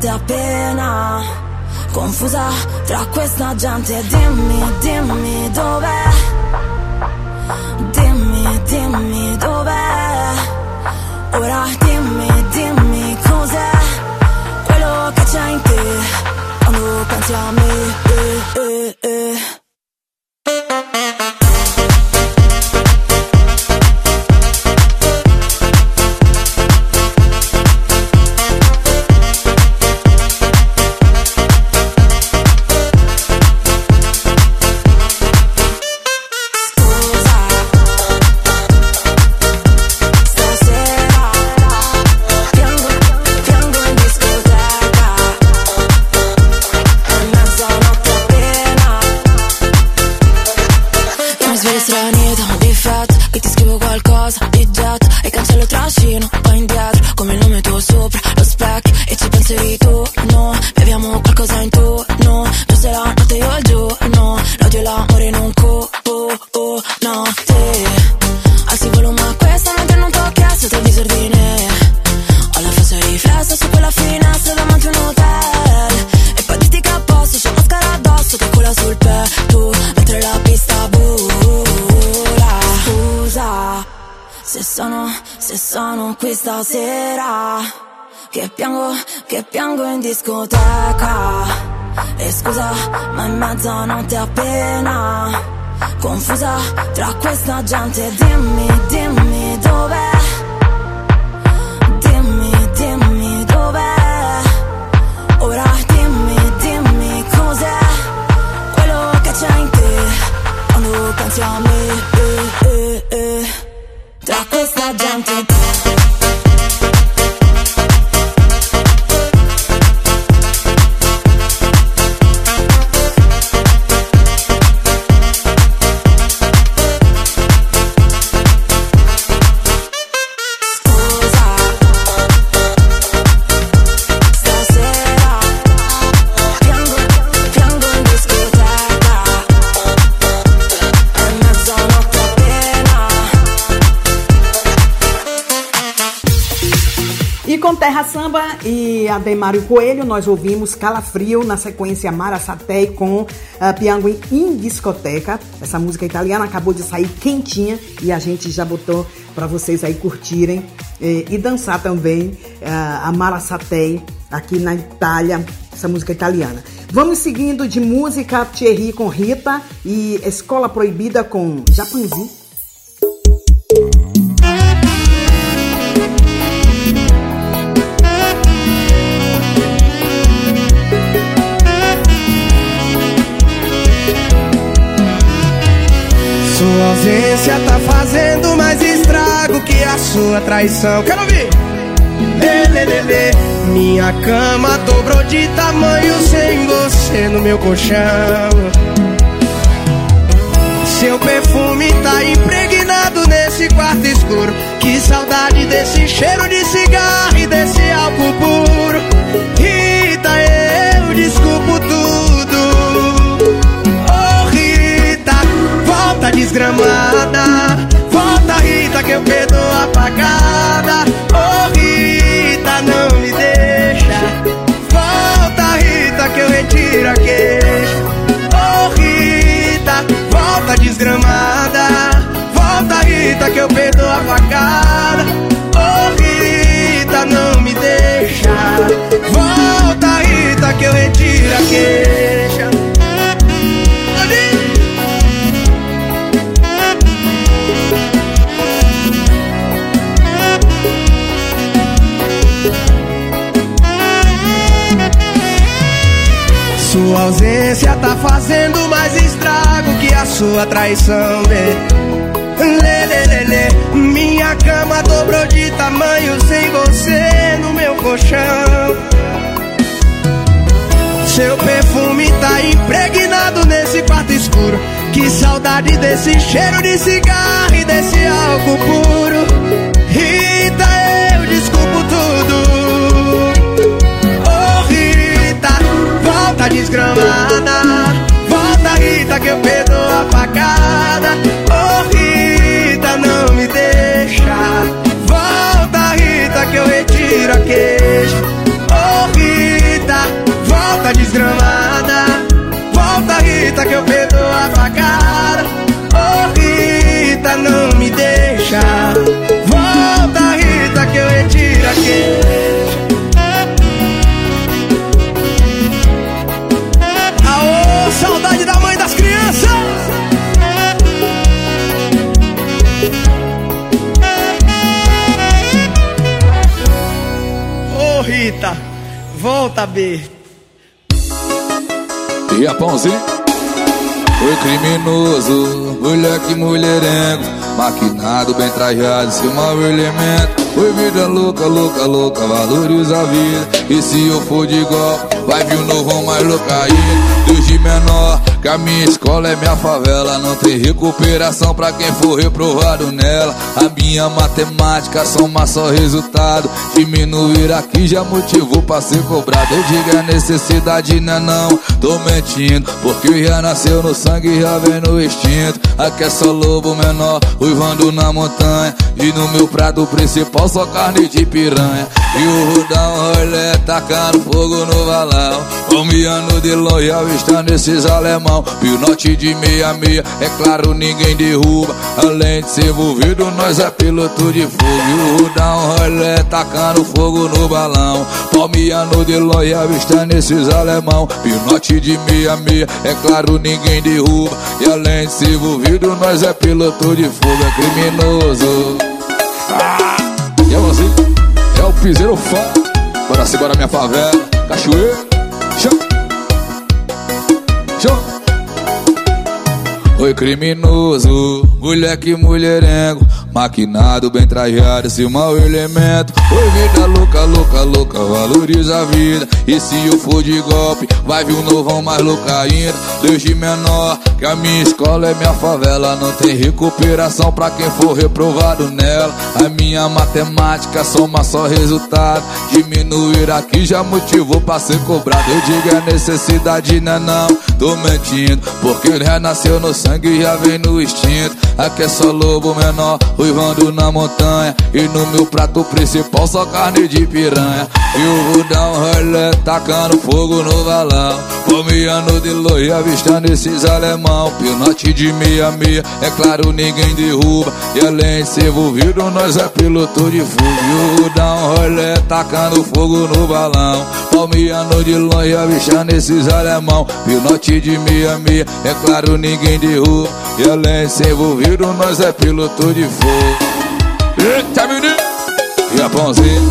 mezzanotte appena. Confusa tra questa gente. Dimmi, dimmi dov'è. Gente Dimmi, dimmi dov'è? Dimmi, dimmi dov'è? Ora dimmi, dimmi cos'è? Quello che c'è in te Quando pensi a me eh, eh, eh. Tra questa gente e Ademário Coelho, nós ouvimos Calafrio, na sequência Mara Saté com uh, Piango em Discoteca. Essa música italiana acabou de sair quentinha e a gente já botou para vocês aí curtirem eh, e dançar também uh, a Mara Saté aqui na Itália, essa música italiana. Vamos seguindo de música Thierry com Rita e Escola Proibida com Japanzi. Ausência tá fazendo mais estrago que a sua traição. Quero ouvir! Lê, lê, lê, lê. Minha cama dobrou de tamanho sem você no meu colchão. Seu perfume tá impregnado nesse quarto escuro. Que saudade desse cheiro de cigarro e desse álcool puro. Rita, desgramada. Volta, Rita, que eu perdoo apagada. Oh, Rita, não me deixa. Volta, Rita, que eu retiro a queixa. Oh, Rita, volta desgramada. Volta, Rita, que eu perdoo a facada. Oh, Rita, não me deixa. Volta, Rita, que eu retiro a queixa. Sua ausência tá fazendo mais estrago que a sua traição, lê. Lê, lê, lê, lê. Minha cama dobrou de tamanho sem você no meu colchão. Seu perfume tá impregnado nesse quarto escuro. Que saudade desse cheiro de cigarro e desse álcool puro. Volta, B. E a pãozinho? Foi criminoso, moleque mulherengo Maquinado, bem trajado, seu mau elemento Foi vida louca, louca, louca, valoriza a vida E se eu for de golpe, vai vir um novo mais loucaíno Deus de menor, que a minha escola é minha favela Não tem recuperação pra quem for reprovado nela. A minha matemática soma só resultado. Diminuir aqui já motivou pra ser cobrado. Eu digo a necessidade não é não, tô mentindo Porque já nasceu no sangue, já vem no instinto. Aqui é só lobo menor, uivando na montanha E no meu prato principal só carne de piranha. E o rudão rolê tacando fogo no valão. Palmeando de longe avistando esses alemão. Pinote de meia meia, é claro ninguém derruba. Além de ser envolvido, nós é piloto de fogo. E o rudão rolê tacando fogo no balão. Palmeando de longe avistando esses alemão. Pinote de meia meia, é claro ninguém derruba. E além de ser envolvido, nós é piloto de fogo, é criminoso ah, E é você, é o piseiro fã. Bora se bora minha favela, cachoeira Chama Chama Oi criminoso, moleque mulherengo Maquinado, bem trajado, esse mau elemento. Oi vida louca, louca, louca, valoriza a vida. E se eu for de golpe, vai vir um novão mais louca ainda. Deus de menor, que a minha escola é minha favela. Não tem recuperação pra quem for reprovado nela. A minha matemática soma só resultado. Diminuir aqui já motivou pra ser cobrado. Eu digo é necessidade, não é não, tô mentindo Porque renasceu no sangue e já vem no instinto. Aqui é só lobo menor, uivando na montanha E no meu prato principal só carne de piranha. E o rudão rolê tacando fogo no valão Palmeando de longe avistando esses alemão. Pinote de meia meia, é claro ninguém derruba. E além de ser envolvido nós é piloto de fogo E o rudão rolê tacando fogo no balão Palmeando de longe avistando esses alemão. Pinote de meia meia, é claro ninguém derruba E ser envolvido nós é piloto de fogo Eita menino! Japãozinho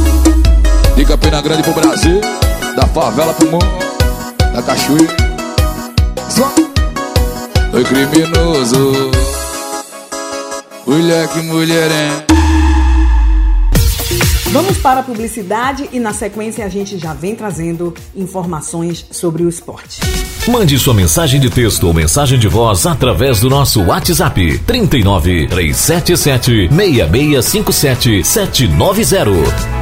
De Campina Grande pro Brasil Da favela pro mundo Da cachoeira. Só Oi criminoso Moleque mulherem Vamos para a publicidade e na sequência a gente já vem trazendo informações sobre o esporte. Mande sua mensagem de texto ou mensagem de voz através do nosso WhatsApp 39 377 6657 790.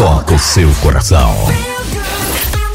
toca o seu coração.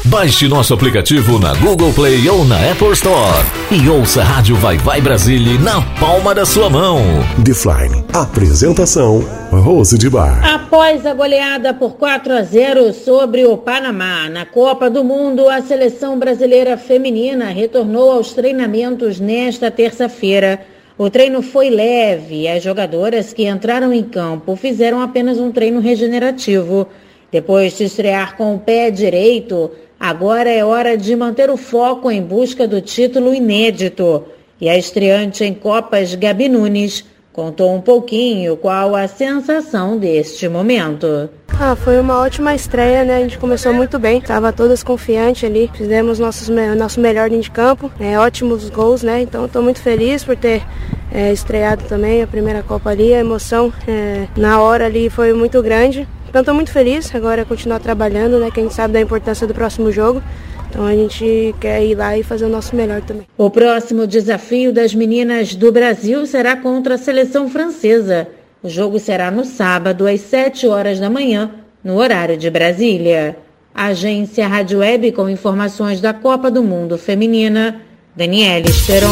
Baixe nosso aplicativo na Google Play ou na Apple Store e ouça a Rádio Vai Vai Brasília na palma da sua mão. Defline. Apresentação: Rose de Bar. Após a goleada por 4 a 0 sobre o Panamá na Copa do Mundo, a seleção brasileira feminina retornou aos treinamentos nesta terça-feira. O treino foi leve e as jogadoras que entraram em campo fizeram apenas um treino regenerativo. Depois de estrear com o pé direito, agora é hora de manter o foco em busca do título inédito. E a estreante em Copas, Gabi Nunes, contou um pouquinho qual a sensação deste momento. Ah, foi uma ótima estreia, né? A gente começou muito bem, tava todas confiantes ali, fizemos nossos, nosso melhor de campo, né? ótimos gols, né? Então estou muito feliz por ter é, estreado também a primeira Copa ali, a emoção é, na hora ali foi muito grande. Então estou muito feliz, agora é continuar trabalhando, né? Que a gente sabe da importância do próximo jogo. Então a gente quer ir lá e fazer o nosso melhor também. O próximo desafio das meninas do Brasil será contra a seleção francesa. O jogo será no sábado, às 7 horas da manhã, no horário de Brasília. Agência Rádio Web com informações da Copa do Mundo Feminina. Daniela Esperon.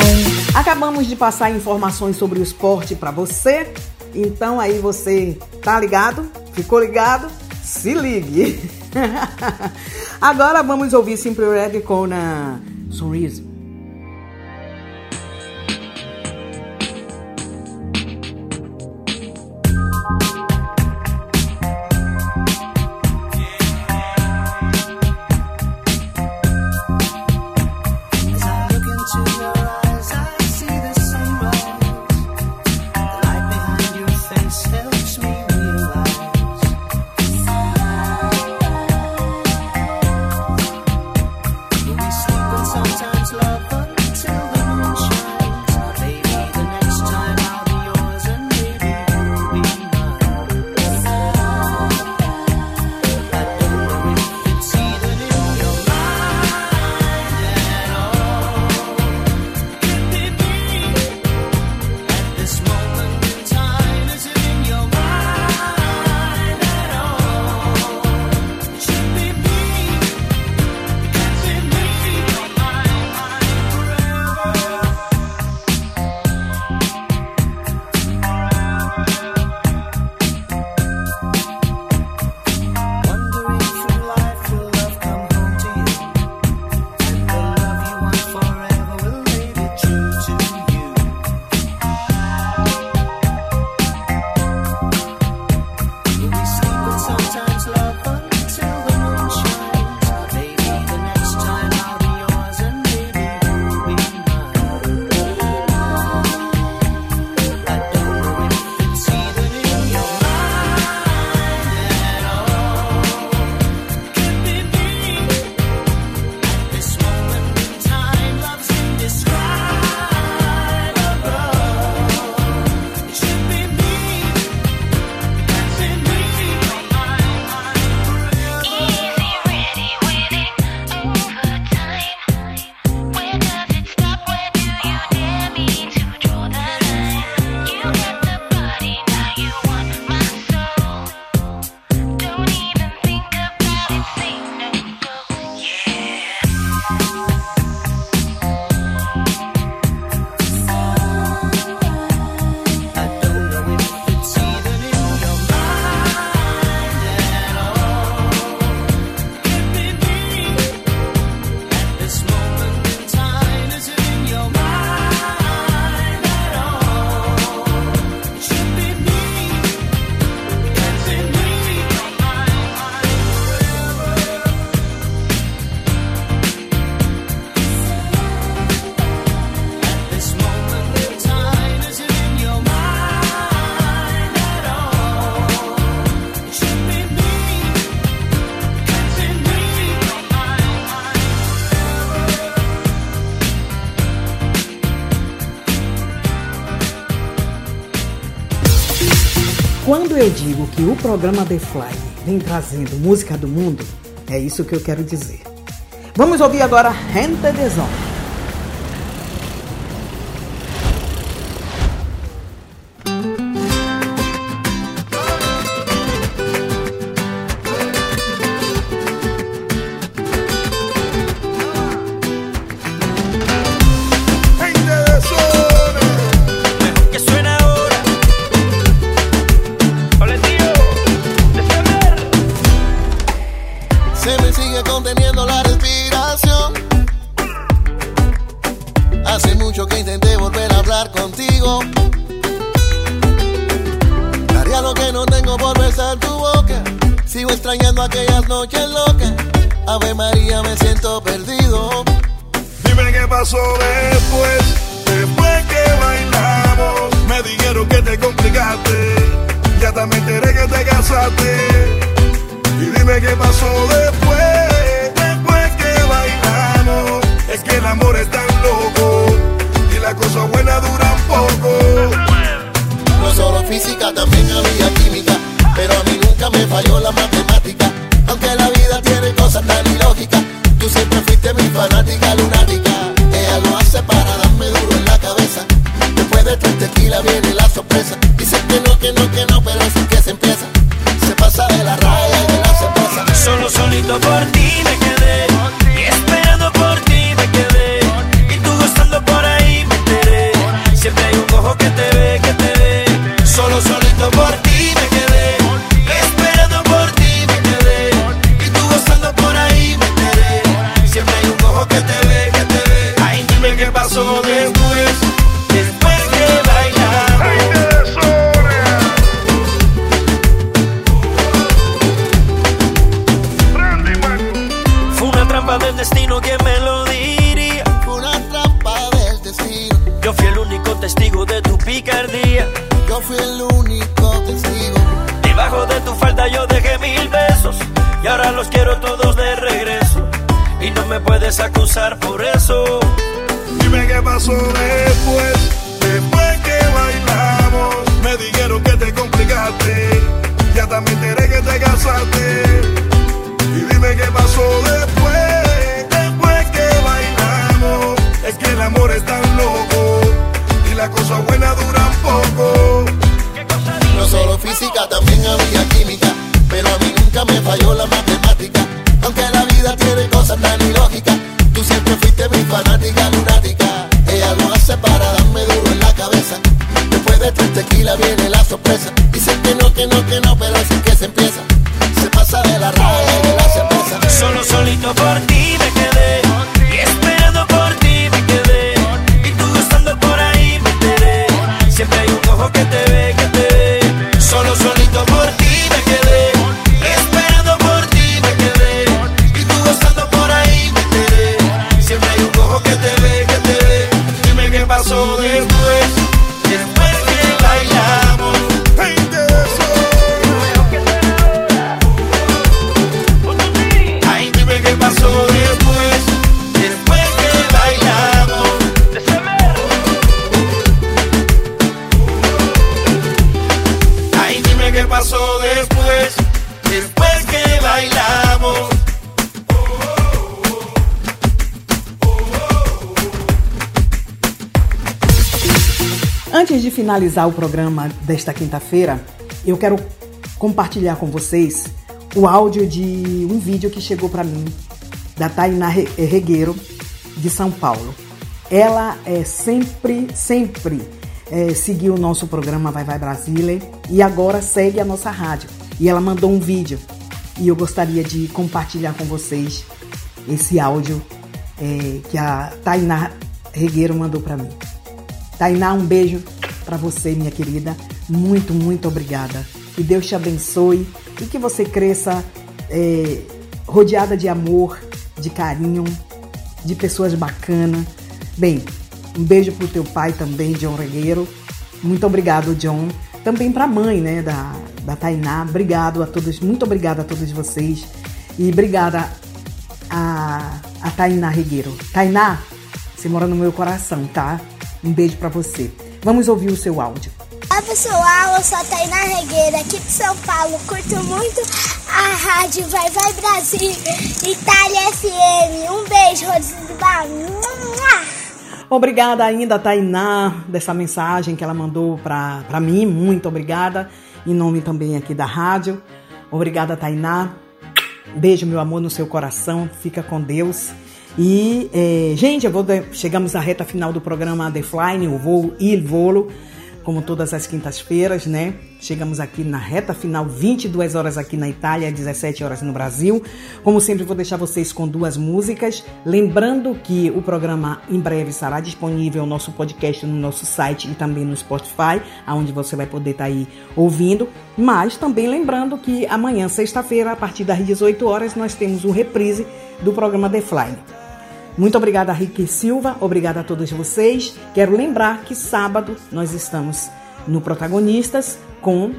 Acabamos de passar informações sobre o esporte para você. Então aí você tá ligado? Ficou ligado? Se ligue! Agora vamos ouvir Simple Red com a Sorriso. O programa The Fly vem trazendo música do mundo, é isso que eu quero dizer. Vamos ouvir agora Renta de. finalizar o programa desta quinta-feira, eu quero compartilhar com vocês o áudio de um vídeo que chegou para mim da Tainá Regueiro de São Paulo. Ela é sempre, sempre é, seguiu o nosso programa Vai Vai Brasília e agora segue a nossa rádio. E ela mandou um vídeo e eu gostaria de compartilhar com vocês esse áudio é, que a Tainá Regueiro mandou para mim. Tainá, um beijo para você, minha querida, muito, muito obrigada. Que Deus te abençoe e que você cresça é, rodeada de amor, de carinho, de pessoas bacanas. Bem, um beijo pro teu pai também, John Regueiro. Muito obrigado, John. Também pra mãe, né, da, da Tainá. Obrigado a todos, muito obrigada a todos vocês. E obrigada a, a Tainá Regueiro. Tainá, você mora no meu coração, tá? Um beijo para você. Vamos ouvir o seu áudio. Olá pessoal, eu sou a Tainá Regueira aqui de São Paulo. Curto muito a rádio Vai Vai Brasil, Itália FM. Um beijo, Rodrigo Obrigada ainda, Tainá, dessa mensagem que ela mandou para mim. Muito obrigada. Em nome também aqui da rádio. Obrigada, Tainá. Beijo, meu amor, no seu coração. Fica com Deus. E, é, gente, eu vou chegamos na reta final do programa The Flying, né, o voo e volo, como todas as quintas-feiras, né? Chegamos aqui na reta final, 22 horas aqui na Itália, 17 horas no Brasil. Como sempre, vou deixar vocês com duas músicas. Lembrando que o programa em breve estará disponível no nosso podcast no nosso site e também no Spotify, onde você vai poder estar aí ouvindo. Mas também lembrando que amanhã, sexta-feira, a partir das 18 horas, nós temos o reprise do programa The Flying. Muito obrigada, Rick Silva. Obrigada a todos vocês. Quero lembrar que sábado nós estamos no Protagonistas com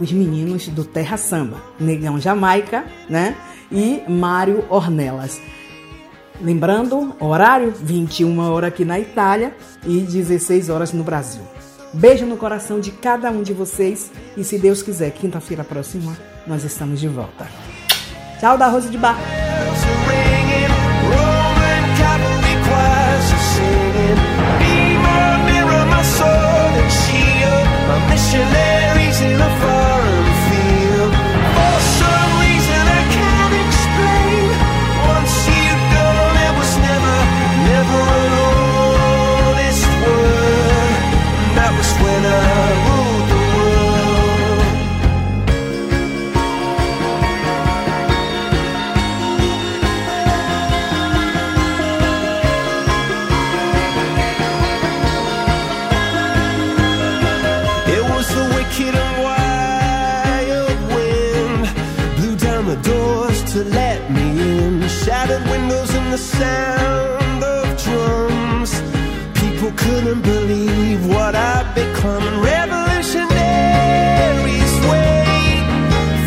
os meninos do Terra Samba, Negão Jamaica, né? E Mário Ornelas. Lembrando, horário 21 horas aqui na Itália e 16 horas no Brasil. Beijo no coração de cada um de vocês e se Deus quiser, quinta-feira próxima nós estamos de volta. Tchau da Rosa de Bar. Missionaries Shattered windows and the sound of drums. People couldn't believe what I'd become. Revolutionaries wait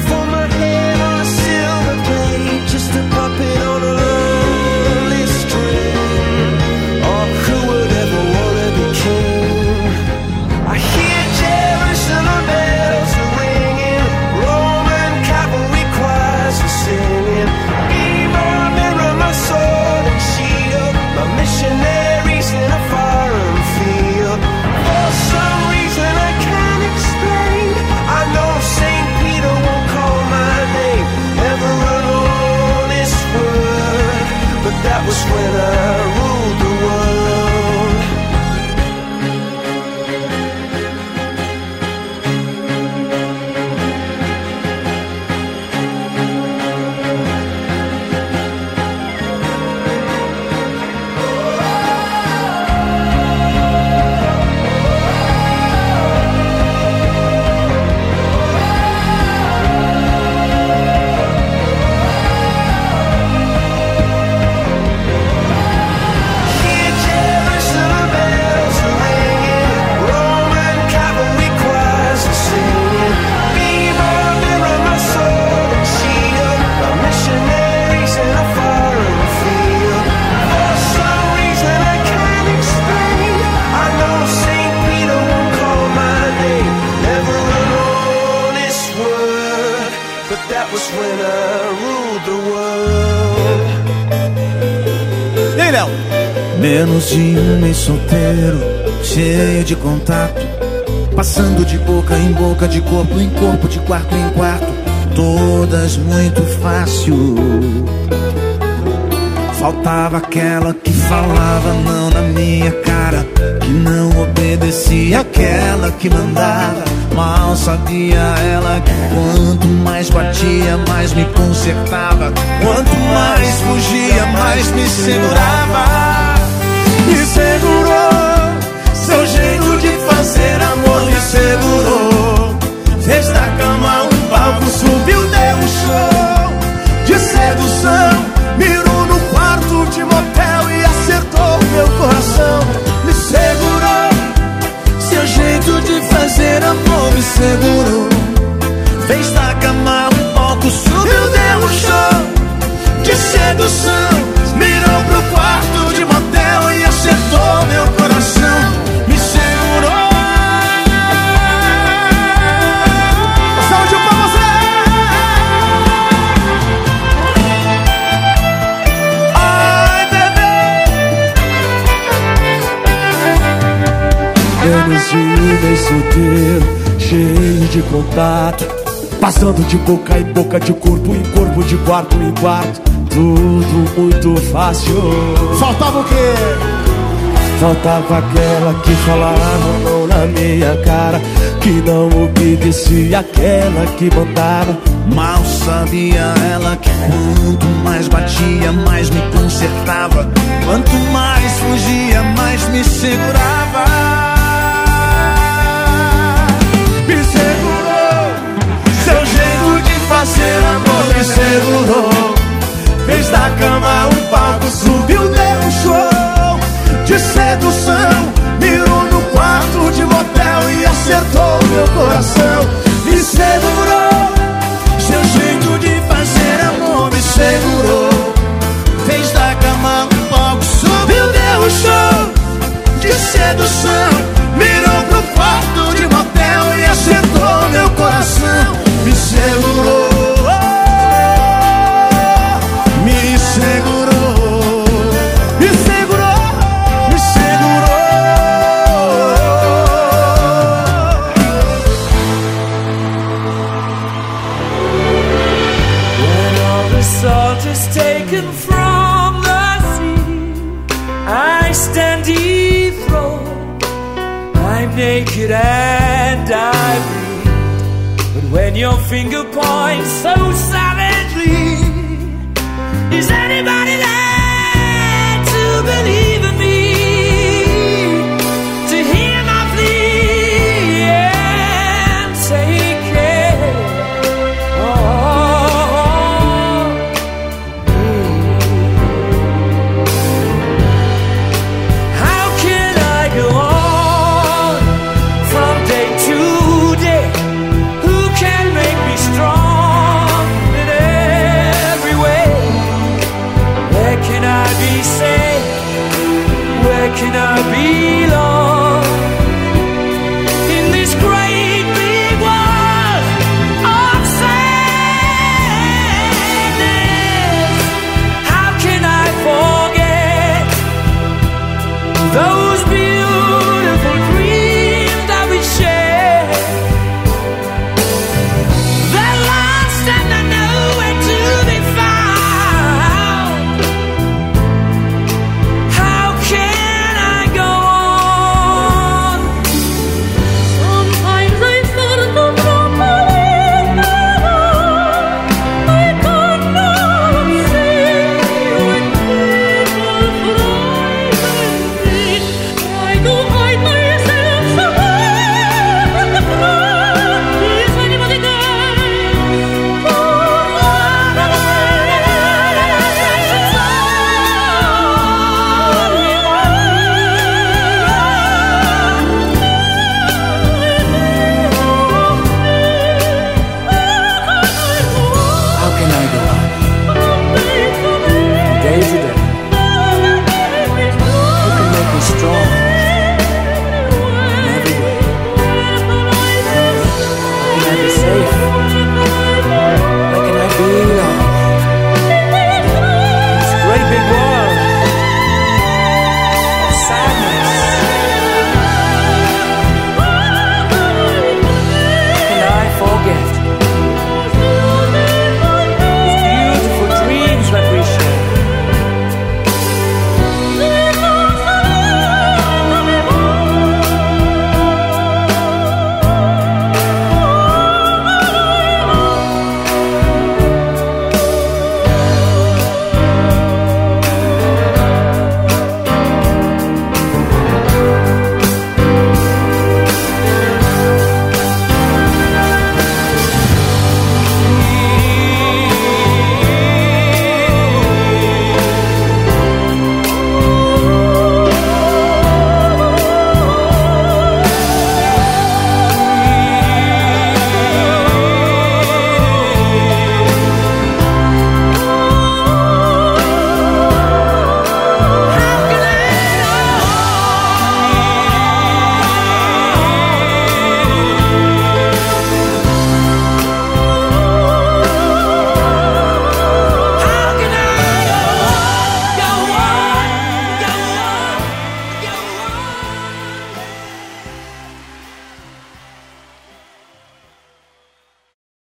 for my head on a silver plate, just a puppet on a Menos de um mês solteiro, cheio de contato. Passando de boca em boca, de corpo em corpo, de quarto em quarto. Todas muito fácil. Faltava aquela que falava não na minha cara. Que não obedecia aquela que mandava. Mal sabia ela que quanto mais batia, mais me consertava. Quanto mais fugia, mais me segurava. Me segurou, seu jeito de fazer amor me segurou. Fez da cama um palco, subiu, deu um show de sedução. Mirou no quarto de motel e acertou meu coração. Me segurou, seu jeito de fazer amor me segurou. Fez da cama um palco, subiu, deu um show de sedução. De solteiro, cheio de contato. Passando de boca em boca, de corpo em corpo, de quarto em quarto. Tudo muito fácil. Faltava o quê? Faltava aquela que falava não na minha cara Que não obedecia aquela que mandava Mal sabia ela que quanto mais batia, mais me consertava. Quanto mais fugia, mais me segurava. Fazer amor me segurou Fez da cama um palco, subiu, deu um show. De sedução Mirou no quarto de motel e acertou meu coração. Me segurou Seu jeito de fazer amor me segurou. Fez da cama um palco, subiu, deu um show. De sedução Mirou pro quarto de motel e acertou meu coração. Me segurou